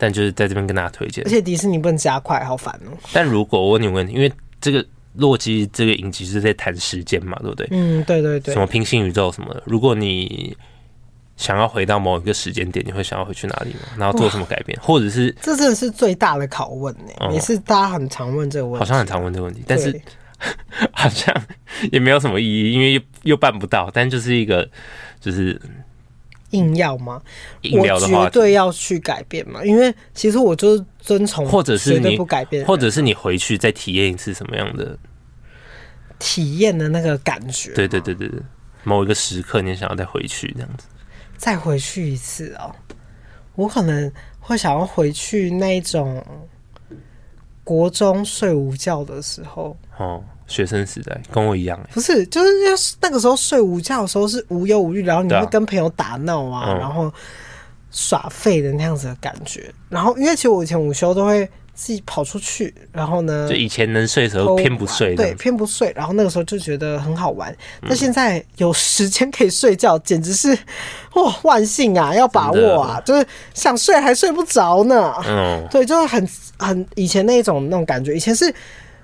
但就是在这边跟大家推荐，而且迪士尼不能加快，好烦哦。但如果我问你问题，因为这个洛基这个影集是在谈时间嘛，对不对？嗯，对对对。什么平行宇宙什么的，如果你想要回到某一个时间点，你会想要回去哪里吗？然后做什么改变，或者是这真的是最大的拷问呢、欸？也是大家很常问这个问题，好像很常问这个问题，但是 好像也没有什么意义，因为又又办不到。但就是一个就是。硬要吗？我绝对要去改变嘛，因为其实我就是遵从，或者是你不改变，或者是你回去再体验一次什么样的体验的那个感觉。对对对对对，某一个时刻你想要再回去这样子，再回去一次哦。我可能会想要回去那种国中睡午觉的时候哦。学生时代跟我一样，不是，就是要那个时候睡午觉的时候是无忧无虑，然后你会跟朋友打闹啊，然后耍废的那样子的感觉。然后因为其实我以前午休都会自己跑出去，然后呢，就以前能睡的时候偏不睡，对，偏不睡。然后那个时候就觉得很好玩。那现在有时间可以睡觉，简直是 哇万幸啊，要把握啊，就是想睡还睡不着呢。嗯，对，就是很很以前那种那种感觉，以前是。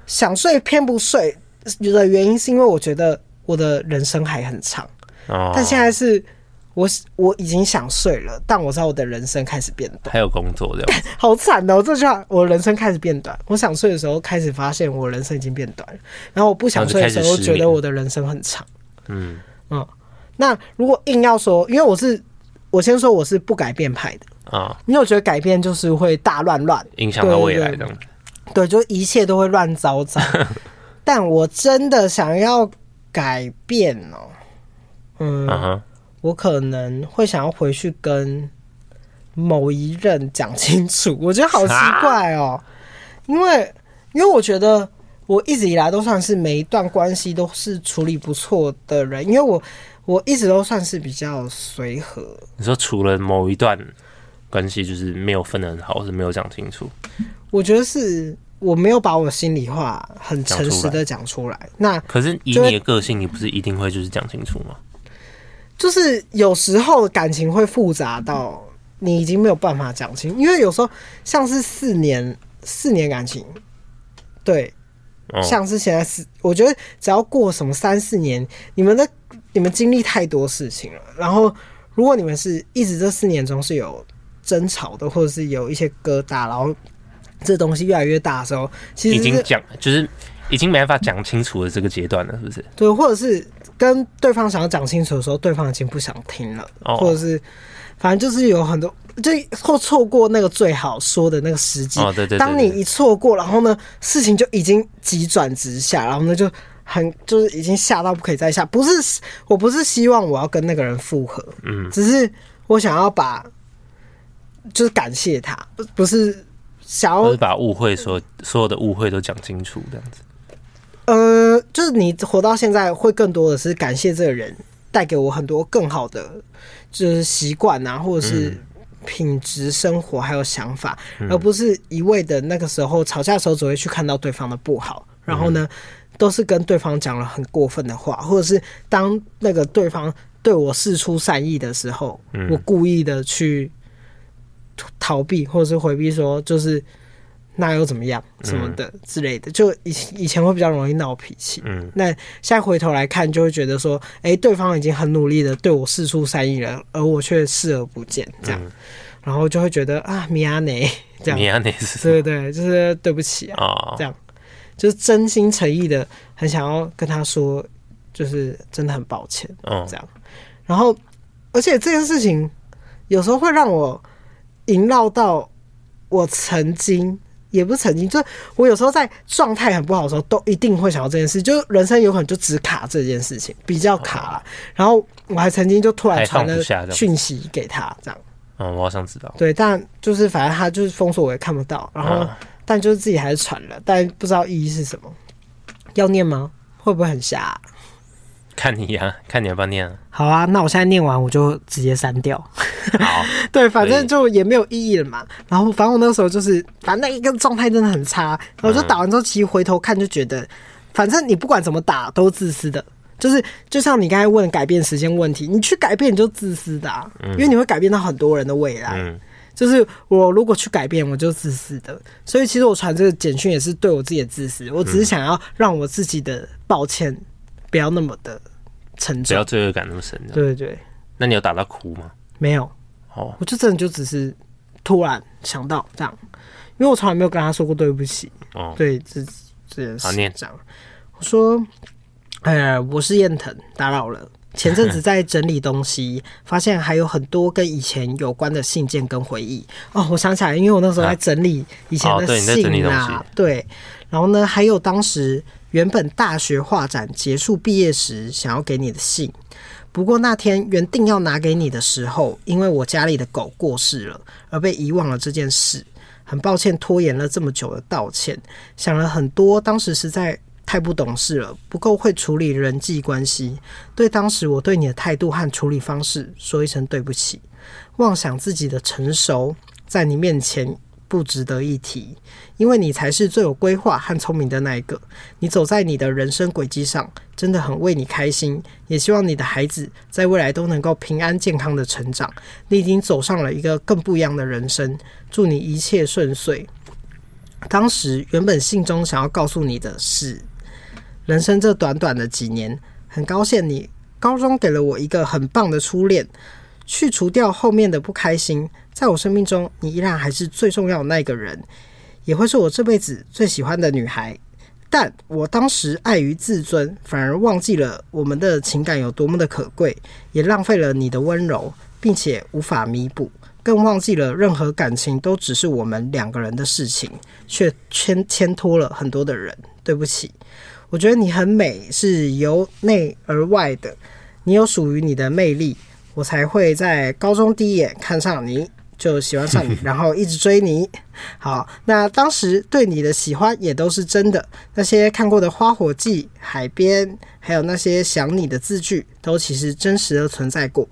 想睡偏不睡的原因是因为我觉得我的人生还很长，哦。但现在是我我已经想睡了，但我知道我的人生开始变短，还有工作这样，好惨哦！这句话，我人生开始变短。我想睡的时候开始发现我人生已经变短了，然后我不想睡的时候觉得我的人生很长。嗯嗯，那如果硬要说，因为我是我先说我是不改变派的。啊，因为我觉得改变就是会大乱乱，影响到未来的。对，就一切都会乱糟糟。但我真的想要改变哦，嗯，uh huh. 我可能会想要回去跟某一任讲清楚。我觉得好奇怪哦，因为因为我觉得我一直以来都算是每一段关系都是处理不错的人，因为我我一直都算是比较随和。你说除了某一段关系就是没有分得很好，或是没有讲清楚？我觉得是我没有把我心里话很诚实的讲出来。那可是以你的个性，你不是一定会就是讲清楚吗？就是有时候感情会复杂到你已经没有办法讲清，因为有时候像是四年四年感情，对，像是现在是我觉得只要过什么三四年，你们的你们经历太多事情了，然后如果你们是一直这四年中是有争吵的，或者是有一些疙瘩，然后。这东西越来越大的时候，其实已经讲就是已经没办法讲清楚的这个阶段了，是不是？对，或者是跟对方想要讲清楚的时候，对方已经不想听了，哦、或者是反正就是有很多，就或错过那个最好说的那个时机。哦，对对。当你一错过，然后呢，事情就已经急转直下，然后呢就很就是已经吓到不可以再下。不是，我不是希望我要跟那个人复合，嗯，只是我想要把，就是感谢他，不不是。想要是把误会所所有的误会都讲清楚，这样子。呃，就是你活到现在，会更多的是感谢这个人带给我很多更好的，就是习惯啊，或者是品质生活，还有想法，嗯、而不是一味的那个时候吵架的时候只会去看到对方的不好，然后呢，都是跟对方讲了很过分的话，或者是当那个对方对我示出善意的时候，我故意的去。逃避或者是回避，说就是那又怎么样什么的之类的，就以以前会比较容易闹脾气。嗯，那现在回头来看，就会觉得说，哎、欸，对方已经很努力的对我释出善意了，而我却视而不见，这样，然后就会觉得啊，米亚内这样，米亚内是对对对，就是对不起啊，这样，就是真心诚意的很想要跟他说，就是真的很抱歉，嗯这样，然后而且这件事情有时候会让我。萦绕到我曾经，也不是曾经，就我有时候在状态很不好的时候，都一定会想到这件事。就人生有可能就只卡这件事情，比较卡了。然后我还曾经就突然传了讯息给他，这样。嗯，我好想知道。对，但就是反正他就是封锁，我也看不到。然后，但就是自己还是传了，但不知道意义是什么。要念吗？会不会很瞎？看你呀、啊，看你要不要念啊？好啊，那我现在念完我就直接删掉。好，对，反正就也没有意义了嘛。然后反正我那个时候就是，反正那一个状态真的很差。然后我就打完之后，其实回头看就觉得，反正你不管怎么打都自私的。就是就像你刚才问改变时间问题，你去改变你就自私的啊，因为你会改变到很多人的未来。就是我如果去改变，我就自私的。所以其实我传这个简讯也是对我自己的自私，我只是想要让我自己的抱歉。不要那么的沉重，不要罪恶感那么深。对对对，那你有打到哭吗？没有。哦，我就真的就只是突然想到这样，因为我从来没有跟他说过对不起。哦，对，这这件事。念这样。我说，呃，我是燕腾，打扰了。前阵子在整理东西，发现还有很多跟以前有关的信件跟回忆。哦，我想起来，因为我那时候在整理以前的信啊，对。然后呢，还有当时。原本大学画展结束毕业时想要给你的信，不过那天原定要拿给你的时候，因为我家里的狗过世了，而被遗忘了这件事。很抱歉拖延了这么久的道歉，想了很多，当时实在太不懂事了，不够会处理人际关系，对当时我对你的态度和处理方式说一声对不起。妄想自己的成熟，在你面前。不值得一提，因为你才是最有规划和聪明的那一个。你走在你的人生轨迹上，真的很为你开心，也希望你的孩子在未来都能够平安健康的成长。你已经走上了一个更不一样的人生，祝你一切顺遂。当时原本信中想要告诉你的是，人生这短短的几年，很高兴你高中给了我一个很棒的初恋，去除掉后面的不开心。在我生命中，你依然还是最重要的那个人，也会是我这辈子最喜欢的女孩。但我当时碍于自尊，反而忘记了我们的情感有多么的可贵，也浪费了你的温柔，并且无法弥补，更忘记了任何感情都只是我们两个人的事情，却牵牵拖了很多的人。对不起，我觉得你很美，是由内而外的，你有属于你的魅力，我才会在高中第一眼看上你。就喜欢上你，然后一直追你。好，那当时对你的喜欢也都是真的。那些看过的花火季、海边，还有那些想你的字句，都其实真实的存在过。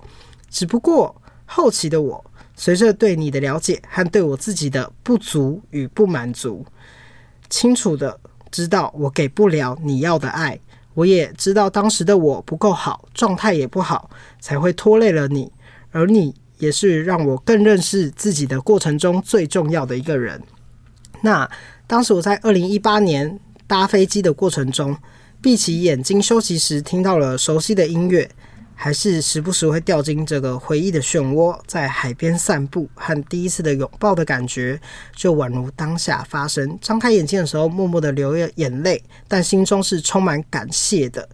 只不过后期的我，随着对你的了解和对我自己的不足与不满足，清楚的知道我给不了你要的爱。我也知道当时的我不够好，状态也不好，才会拖累了你，而你。也是让我更认识自己的过程中最重要的一个人。那当时我在二零一八年搭飞机的过程中，闭起眼睛休息时，听到了熟悉的音乐，还是时不时会掉进这个回忆的漩涡，在海边散步和第一次的拥抱的感觉，就宛如当下发生。张开眼睛的时候，默默的流了眼泪，但心中是充满感谢的。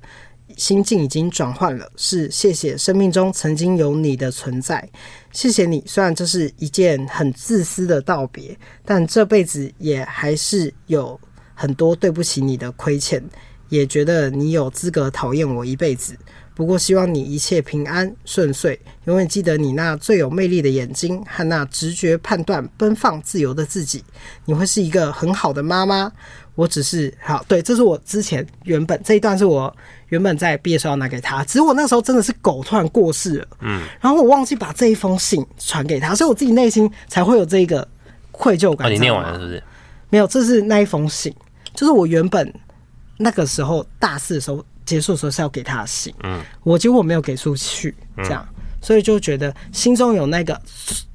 心境已经转换了，是谢谢生命中曾经有你的存在，谢谢你。虽然这是一件很自私的道别，但这辈子也还是有很多对不起你的亏欠，也觉得你有资格讨厌我一辈子。不过希望你一切平安顺遂，永远记得你那最有魅力的眼睛和那直觉判断、奔放自由的自己。你会是一个很好的妈妈。我只是好，对，这是我之前原本这一段是我原本在毕业时候要拿给他，只是我那时候真的是狗突然过世了，嗯，然后我忘记把这一封信传给他，所以我自己内心才会有这个愧疚感。哦，你念完了是不是？没有，这是那一封信，就是我原本那个时候大四的时候结束的时候是要给他的信，嗯，我结果我没有给出去，这样，所以就觉得心中有那个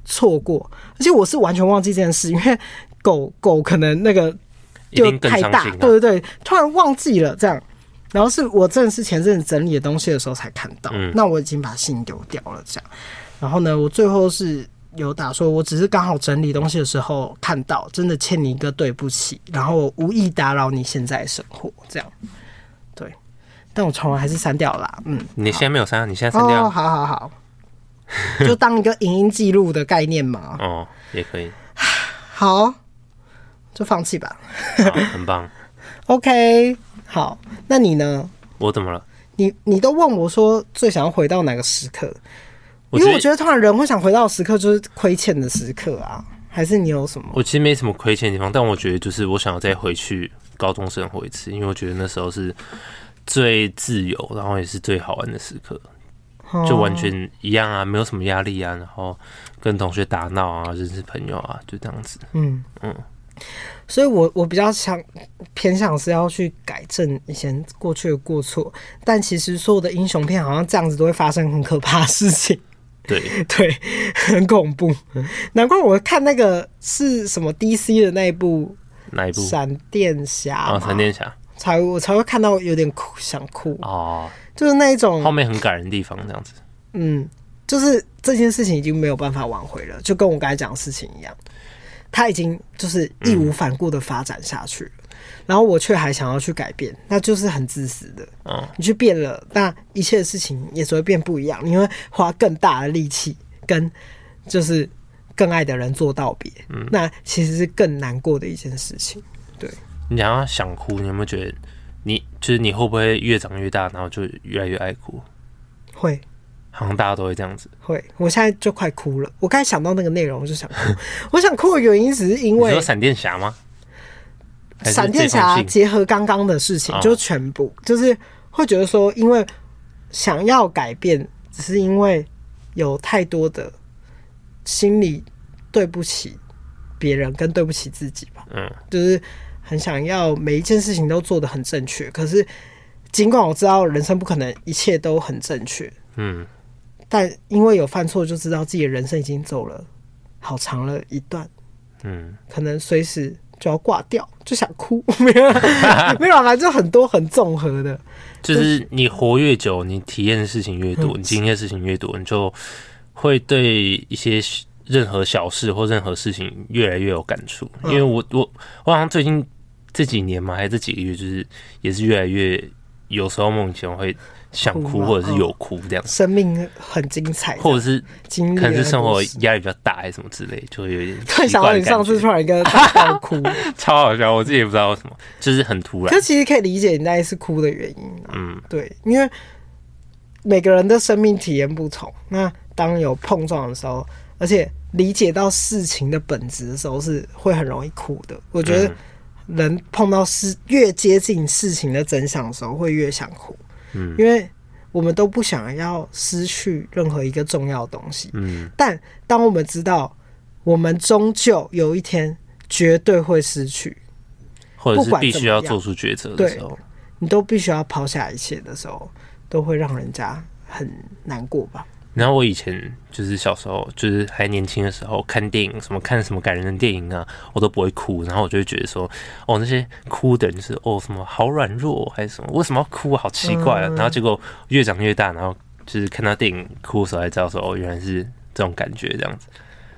错过，而且我是完全忘记这件事，因为狗狗可能那个。就太大，对对对，突然忘记了这样，然后是我真的是前阵子整理的东西的时候才看到，嗯，那我已经把信丢掉了这样，然后呢，我最后是有打说，我只是刚好整理东西的时候看到，真的欠你一个对不起，然后无意打扰你现在生活这样，对，但我从来还是删掉了啦，嗯，你。现在没有删，你现在删掉，哦，好好好，就当一个影音记录的概念嘛，哦，也可以，好。就放弃吧，很棒。OK，好，那你呢？我怎么了？你你都问我说最想要回到哪个时刻？因为我觉得通常人会想回到的时刻就是亏欠的时刻啊，还是你有什么？我其实没什么亏欠的地方，但我觉得就是我想要再回去高中生活一次，因为我觉得那时候是最自由，然后也是最好玩的时刻，就完全一样啊，没有什么压力啊，然后跟同学打闹啊，认识朋友啊，就这样子。嗯嗯。所以我，我我比较想偏向是要去改正以前过去的过错，但其实所有的英雄片好像这样子都会发生很可怕的事情。对 对，很恐怖。难怪我看那个是什么 DC 的那一部，哪一部？闪电侠啊，闪电侠才我才会看到有点哭，想哭哦，就是那一种后面很感人的地方，这样子。嗯，就是这件事情已经没有办法挽回了，就跟我刚才讲的事情一样。他已经就是义无反顾的发展下去然后我却还想要去改变，那就是很自私的。嗯，你去变了，那一切的事情也只会变不一样。你会花更大的力气跟就是更爱的人做道别，嗯，那其实是更难过的一件事情。对，你想要想哭，你有没有觉得你就是你会不会越长越大，然后就越来越爱哭？会。好像大家都会这样子。会，我现在就快哭了。我刚才想到那个内容，我就想哭。我想哭的原因只是因为，你说闪电侠吗？闪电侠结合刚刚的事情，就全部就是会觉得说，因为想要改变，只是因为有太多的心里对不起别人跟对不起自己吧。嗯，就是很想要每一件事情都做得很正确。可是尽管我知道人生不可能一切都很正确，嗯。但因为有犯错，就知道自己的人生已经走了好长了一段，嗯，可能随时就要挂掉，就想哭，没有，没有，反正就很多很综合的，就是你活越久，你体验的事情越多，嗯、你经历的事情越多，你就会对一些任何小事或任何事情越来越有感触。因为我我我好像最近这几年嘛，还是这几个月，就是也是越来越有时候梦想会。想哭或者是有哭这样，生命很精彩，或者是可能是生活压力比较大还是什么之类，就会有点。突想到你上次突然一个大哭，超好笑，我自己也不知道为什么，就是很突然。可其实可以理解你那一次哭的原因，嗯，对，因为每个人的生命体验不同，那当有碰撞的时候，而且理解到事情的本质的时候，是会很容易哭的。我觉得人碰到事越接近事情的真相的时候，会越想哭。嗯，因为我们都不想要失去任何一个重要的东西。嗯，但当我们知道我们终究有一天绝对会失去，或者是必须要做出抉择的时候，你都必须要抛下一切的时候，都会让人家很难过吧。然后我以前就是小时候，就是还年轻的时候看电影，什么看什么感人的电影啊，我都不会哭。然后我就会觉得说，哦，那些哭的人就是哦什么好软弱还是什么，为什么要哭？好奇怪啊！然后结果越长越大，然后就是看到电影哭的时候才知道说哦，原来是这种感觉这样子。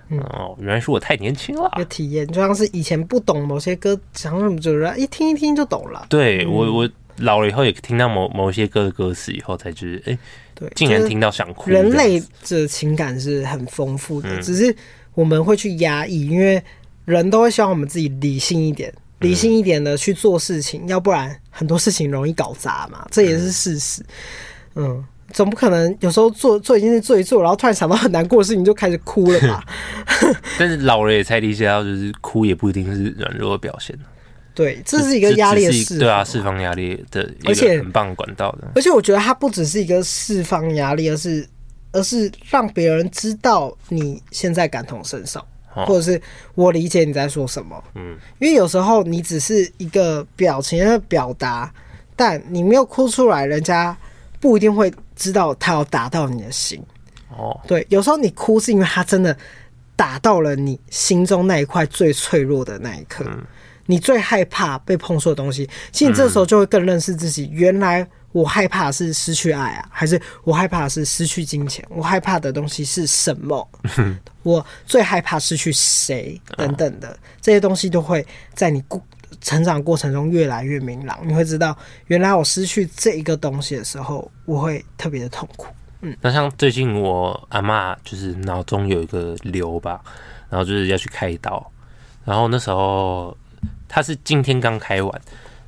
嗯、哦，原来是我太年轻了。一个体验，就像是以前不懂某些歌讲什么，就是一听一听就懂了。对、嗯、我，我老了以后也听到某某些歌的歌词以后，才觉得哎，欸、对，竟然听到想哭。人类的情感是很丰富的，嗯、只是我们会去压抑，因为人都会希望我们自己理性一点，理性一点的去做事情，嗯、要不然很多事情容易搞砸嘛，这也是事实。嗯。嗯总不可能有时候做做一件事做一做，然后突然想到很难过的事情就开始哭了吧？但是老了也才理解到，就是哭也不一定是软弱的表现。对，这是一个压力的释放，对啊，释放压力的一个很棒管道的。而且我觉得它不只是一个释放压力，而是而是让别人知道你现在感同身受，哦、或者是我理解你在说什么。嗯，因为有时候你只是一个表情的表达，但你没有哭出来，人家不一定会。知道他要打到你的心，哦，对，有时候你哭是因为他真的打到了你心中那一块最脆弱的那一刻，嗯、你最害怕被碰触的东西，其实你这时候就会更认识自己。原来我害怕是失去爱啊，还是我害怕是失去金钱？我害怕的东西是什么？我最害怕失去谁？等等的这些东西都会在你过。成长过程中越来越明朗，你会知道，原来我失去这一个东西的时候，我会特别的痛苦。嗯，那像最近我阿妈就是脑中有一个瘤吧，然后就是要去开刀，然后那时候他是今天刚开完，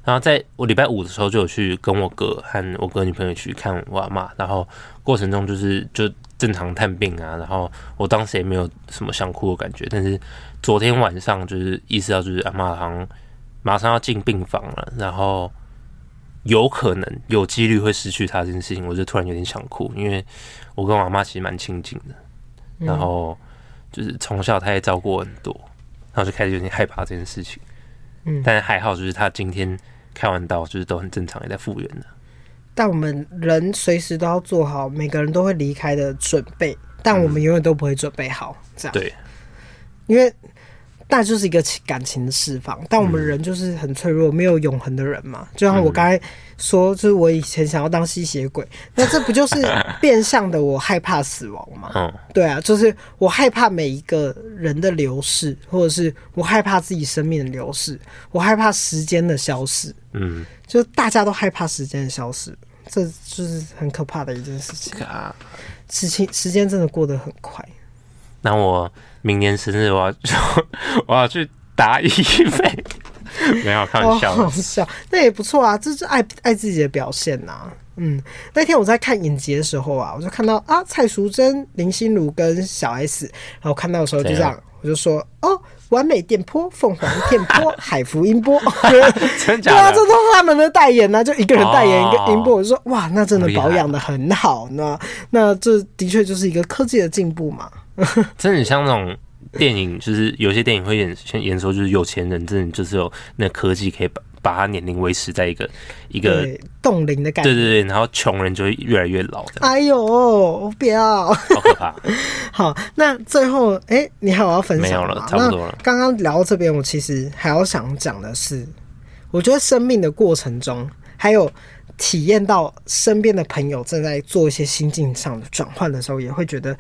然后在我礼拜五的时候就有去跟我哥和我哥女朋友去看我阿妈，然后过程中就是就正常探病啊，然后我当时也没有什么想哭的感觉，但是昨天晚上就是意识到就是阿妈好像。马上要进病房了，然后有可能有几率会失去她这件事情，我就突然有点想哭，因为我跟我阿妈其实蛮亲近的，然后就是从小他也照顾我很多，然后就开始有点害怕这件事情。嗯，但是还好，就是他今天开完刀，就是都很正常，也在复原了。但我们人随时都要做好每个人都会离开的准备，但我们永远都不会准备好这样。对，因为。那就是一个感情的释放，但我们人就是很脆弱，没有永恒的人嘛。就像我刚才说，就是我以前想要当吸血鬼，那这不就是变相的我害怕死亡吗？对啊，就是我害怕每一个人的流逝，或者是我害怕自己生命的流逝，我害怕时间的消失。嗯，就大家都害怕时间的消失，这就是很可怕的一件事情。啊时间时间真的过得很快。那我明年生日，我要 我要去打医费，没有开玩笑，好笑，那也不错啊，这是爱爱自己的表现呐、啊。嗯，那天我在看影集的时候啊，我就看到啊，蔡淑臻、林心如跟小 S，然后看到的时候就这样，我就说哦，完美电波、凤凰电波、海福音波，真假的？对啊，这都是他们的代言呢、啊，就一个人代言一个音波，我就说哇，那真的保养的很好呢。那这的确就是一个科技的进步嘛。真的很像那种电影，就是有些电影会演，像演说就是有钱人真的就是有那科技可以把把他年龄维持在一个一个冻龄的感觉。对对对，然后穷人就会越来越老。哎呦，我不要，好可怕。好，那最后，哎、欸，你还有要分享？没有了，差不多了。刚刚聊到这边，我其实还要想讲的是，我觉得生命的过程中，还有体验到身边的朋友正在做一些心境上的转换的时候，也会觉得。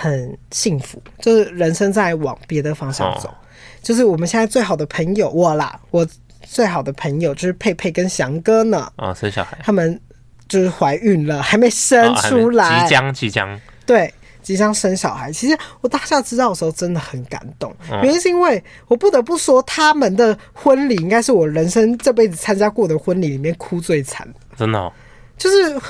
很幸福，就是人生在往别的方向走。哦、就是我们现在最好的朋友我啦，我最好的朋友就是佩佩跟翔哥呢。啊、哦，生小孩，他们就是怀孕了，还没生出来，哦、即将即将，对，即将生小孩。其实我当下知道的时候真的很感动，嗯、原因是因为我不得不说，他们的婚礼应该是我人生这辈子参加过的婚礼里面哭最惨的，真的、哦。就是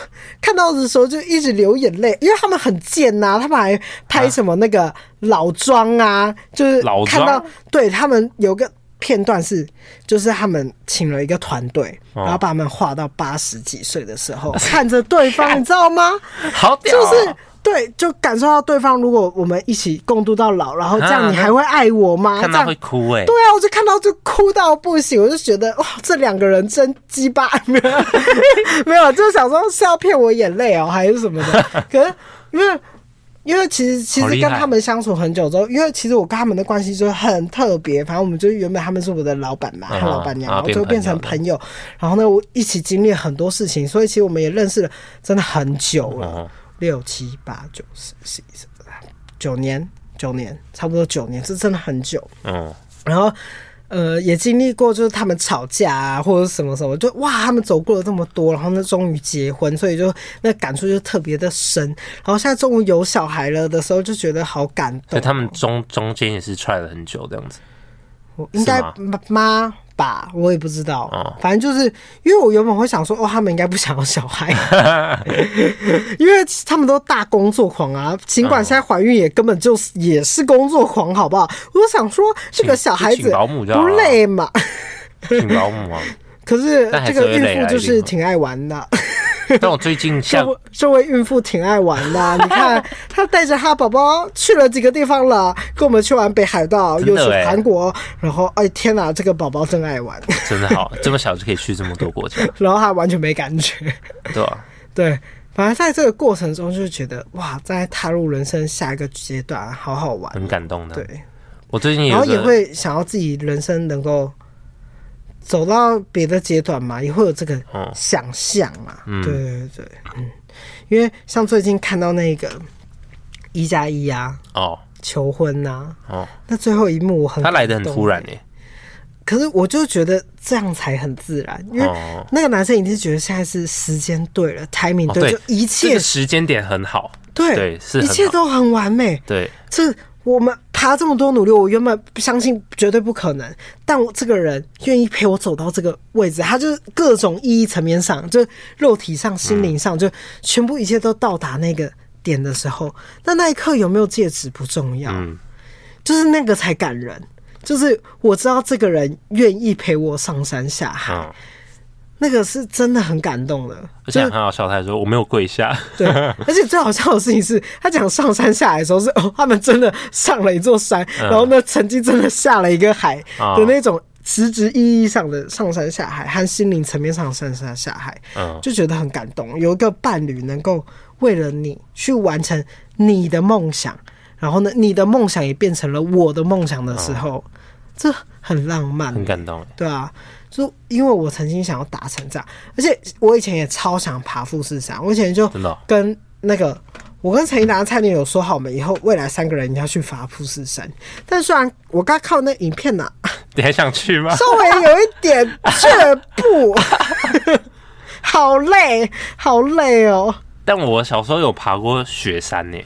看到的时候就一直流眼泪，因为他们很贱呐、啊，他们还拍什么那个老庄啊，啊就是看到对他们有个片段是，就是他们请了一个团队，哦、然后把他们画到八十几岁的时候，看着对方，你知道吗？好屌、哦，就是。对，就感受到对方，如果我们一起共度到老，然后这样你还会爱我吗？看到会哭哎、欸。对啊，我就看到就哭到不行，我就觉得哇，这两个人真鸡巴，没有，没有，就是想说是要骗我眼泪哦，还是什么的？可是因为因为其实其实跟他们相处很久之后，因为其实我跟他们的关系就很特别，反正我们就原本他们是我的老板嘛，和老板娘，然后就变成朋友，然后呢，我一起经历很多事情，所以其实我们也认识了真的很久了。六七八九十十一十二九年九年，差不多九年，这真的很久。嗯，然后。呃，也经历过，就是他们吵架啊，或者什么什么，就哇，他们走过了这么多，然后呢，终于结婚，所以就那感触就特别的深。然后现在终于有小孩了的时候，就觉得好感动。所以他们中中间也是踹了很久这样子。我应该妈。吧，我也不知道，哦、反正就是因为我原本会想说，哦，他们应该不想要小孩，因为他们都大工作狂啊。尽管现在怀孕也根本就是也是工作狂，好不好？我想说，这个小孩子不累嘛？请保姆啊。可是这个孕妇就是挺爱玩的。但我最近像这，位孕妇挺爱玩的，你看她带着她宝宝去了几个地方了，跟我们去玩北海道，又去韩国，然后哎天哪，这个宝宝真爱玩，真的好，这么小就可以去这么多国家，然后她完全没感觉，对吧？对，反而在这个过程中就觉得哇，在踏入人生下一个阶段，好好玩，很感动的。对，我最近也然后也会想要自己人生能够。走到别的阶段嘛，也会有这个想象嘛。嗯、对对对，嗯，因为像最近看到那个一加一啊，哦，求婚呐、啊，哦，那最后一幕我很，他来的很突然耶。可是我就觉得这样才很自然，因为那个男生一定是觉得现在是时间对了，timing 对，就一切、这个、时间点很好，对，对是一切都很完美，对，这。我们爬这么多努力，我原本不相信绝对不可能，但我这个人愿意陪我走到这个位置，他就是各种意义层面上，就肉体上、心灵上，就全部一切都到达那个点的时候，那那一刻有没有戒指不重要，就是那个才感人，就是我知道这个人愿意陪我上山下海。那个是真的很感动的，而且很好笑。他还说我没有跪下，对。而且最好笑的事情是他讲上山下海的时候是哦，他们真的上了一座山，然后呢，曾经真的下了一个海的那种实质意义上的上山下海和心灵层面上的上山下海，嗯，就觉得很感动。有一个伴侣能够为了你去完成你的梦想，然后呢，你的梦想也变成了我的梦想的时候，这很浪漫，很感动，对啊。就因为我曾经想要达成这样，而且我以前也超想爬富士山。我以前就跟那个，我跟陈一达、蔡念有说好，我们以后未来三个人要去爬富士山。但虽然我刚看那影片呢、啊，你还想去吗？稍微有一点却步，好累，好累哦。但我小时候有爬过雪山呢。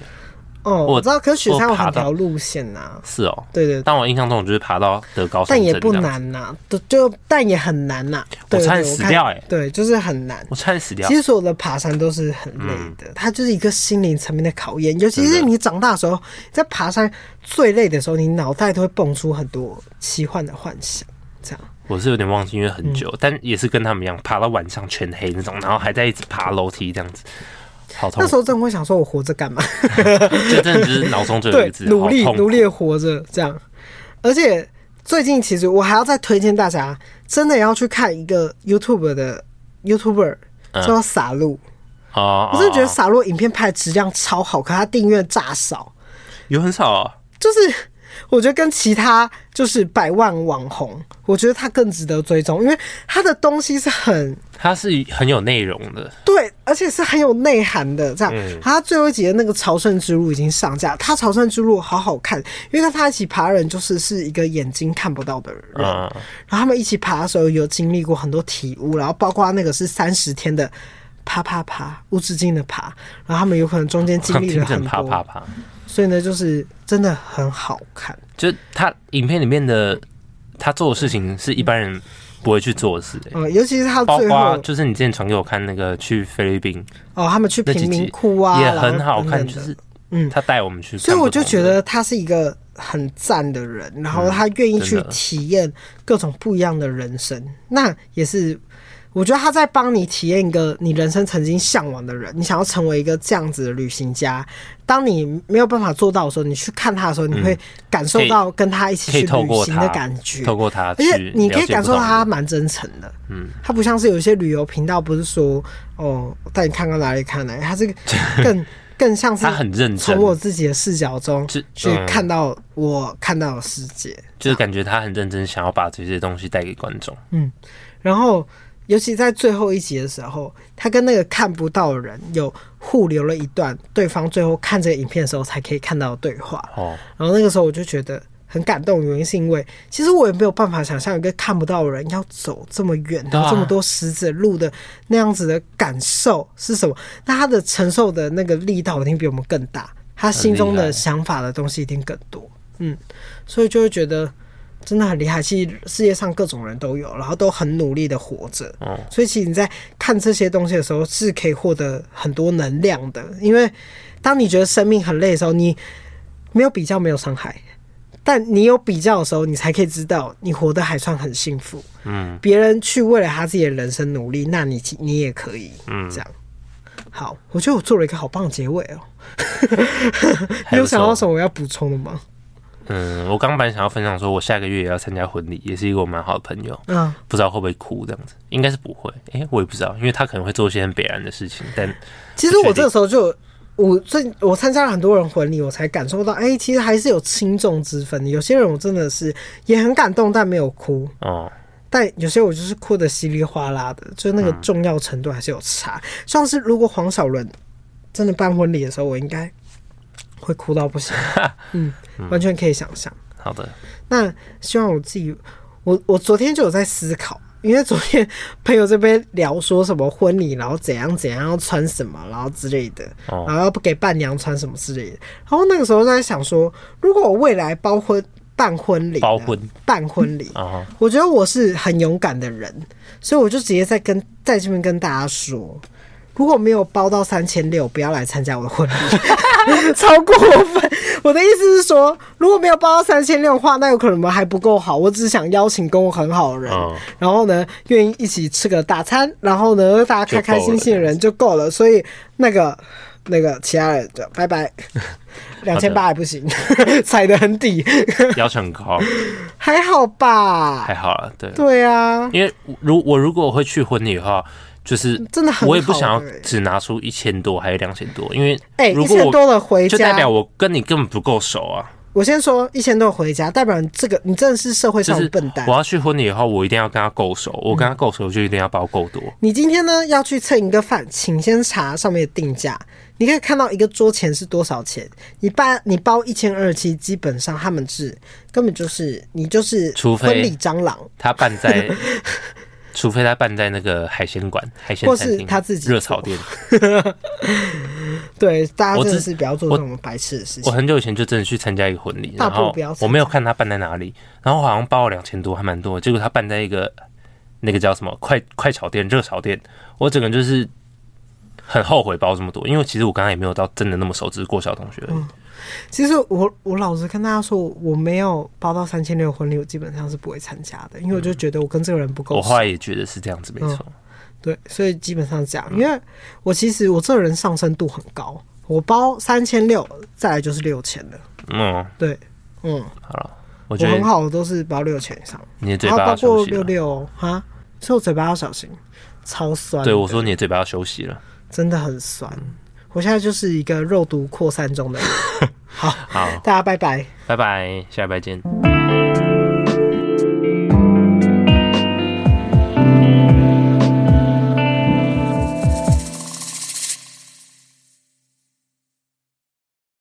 哦，我知道，可是雪山有很条路线呐。是哦，对对。但我印象中，我就是爬到德高山，但也不难呐，就但也很难呐。我差点死掉哎。对，就是很难。我差点死掉。其实所有的爬山都是很累的，它就是一个心灵层面的考验。尤其是你长大的时候，在爬山最累的时候，你脑袋都会蹦出很多奇幻的幻想。这样。我是有点忘记，因为很久，但也是跟他们一样，爬到晚上全黑那种，然后还在一直爬楼梯这样子。那时候真的会想说，我活着干嘛？就真的就是脑中最有一个字，努力努力活着这样。而且最近其实我还要再推荐大家，真的要去看一个 YouTube 的 YouTuber 叫撒路。哦，我真的觉得撒露影片拍的质量超好，可他订阅炸少，有很少啊，就是。我觉得跟其他就是百万网红，我觉得他更值得追踪，因为他的东西是很，他是很有内容的，对，而且是很有内涵的。这样，嗯、他最后一集的那个朝圣之路已经上架，他朝圣之路好好看，因为跟他一起爬的人就是是一个眼睛看不到的人，嗯、然后他们一起爬的时候有经历过很多体悟，然后包括那个是三十天的爬爬爬无止境的爬，然后他们有可能中间经历了很多爬爬爬。所以呢，就是真的很好看。就他影片里面的他做的事情，是一般人不会去做的事。嗯，尤其是他最后，就是你之前传给我看那个去菲律宾哦，他们去贫民窟啊，也很好看。就是嗯，他带我们去，所以我就觉得他是一个很赞的人，然后他愿意去体验各种不一样的人生，那也是。我觉得他在帮你体验一个你人生曾经向往的人，你想要成为一个这样子的旅行家。当你没有办法做到的时候，你去看他的时候，你会感受到跟他一起去旅行的感觉。透过他，而且你可以感受到他蛮真诚的。嗯，他不像是有一些旅游频道，不是说哦带你看到哪里看哪里，他这个更 更像是他很认真，从我自己的视角中去看到我看到的世界，就是感觉他很认真，想要把这些东西带给观众。嗯，然后。尤其在最后一集的时候，他跟那个看不到的人有互留了一段，对方最后看这个影片的时候才可以看到的对话。哦，然后那个时候我就觉得很感动，原因是因为其实我也没有办法想象一个看不到的人要走这么远，然后这么多石子路的那样子的感受是什么？那他的承受的那个力道一定比我们更大，他心中的想法的东西一定更多。嗯，所以就会觉得。真的很厉害，其实世界上各种人都有，然后都很努力的活着。哦，所以其实你在看这些东西的时候，是可以获得很多能量的。因为当你觉得生命很累的时候，你没有比较，没有伤害；但你有比较的时候，你才可以知道你活得还算很幸福。嗯，别人去为了他自己的人生努力，那你你也可以。嗯，这样。好，我觉得我做了一个好棒的结尾哦。你有想到什么我要补充的吗？嗯，我刚本来想要分享说，我下个月也要参加婚礼，也是一个我蛮好的朋友。嗯，不知道会不会哭这样子，应该是不会。哎、欸，我也不知道，因为他可能会做一些很别然的事情。但其实我这个时候就，我最我参加了很多人婚礼，我才感受到，哎、欸，其实还是有轻重之分的。有些人我真的是也很感动，但没有哭。哦，但有些我就是哭的稀里哗啦的，就那个重要程度还是有差。嗯、像是如果黄小伦真的办婚礼的时候，我应该。会哭到不行，嗯，完全可以想象。好的，那希望我自己，我我昨天就有在思考，因为昨天朋友这边聊说什么婚礼，然后怎样怎样要穿什么，然后之类的，然后要不给伴娘穿什么之类的。然后那个时候在想说，如果我未来包婚办婚礼，包婚办婚礼，我觉得我是很勇敢的人，所以我就直接在跟在这边跟大家说。如果没有包到三千六，不要来参加我的婚礼，超过分。我的意思是说，如果没有包到三千六的话，那有可能我们还不够好。我只想邀请跟我很好的人，嗯、然后呢，愿意一起吃个大餐，然后呢，大家开开心心的人就够了。所以那个那个其他人就拜拜，两千八还不行，踩得很底，要求很高，还好吧？还好了，对对啊，因为如我如果会去婚礼的话。就是真的很，我也不想要只拿出一千多，还有两千多，因为哎，一千多的回家，就代表我跟你根本不够熟啊。我先说一千多回家，代表你这个你真的是社会上的笨蛋。我要去婚礼的话，我一定要跟他够熟，我跟他够熟，就一定要包够多。你今天呢要去蹭一个饭，请先查上面的定价，你可以看到一个桌钱是多少钱。你包你包一千二七，基本上他们是根本就是你就是除非婚礼蟑螂，他办在。除非他办在那个海鲜馆、海鲜餐厅、他自己热炒店，对，大家真的是不要做这种白痴的事情。我很久以前就真的去参加一个婚礼，然后我没有看他办在哪里，然后好像包了两千多，还蛮多。结果他办在一个那个叫什么快快炒店、热炒店，我整个就是很后悔包这么多，因为其实我刚刚也没有到真的那么熟，只是过小同学而已。其实我我老实跟大家说，我没有包到三千六婚礼，我基本上是不会参加的，因为我就觉得我跟这个人不够。我后来也觉得是这样子，没错、嗯。对，所以基本上这样，因为我其实我这个人上升度很高，我包三千六，再来就是六千了。嗯，对，嗯，好了，我觉得我很好，我都是包六千以上。你的嘴巴要休息了。六六哈，所以我嘴巴要小心，超酸。对，我说你的嘴巴要休息了，真的很酸。嗯我现在就是一个肉毒扩散中的人。好，好，大家拜拜，拜拜，下礼拜见。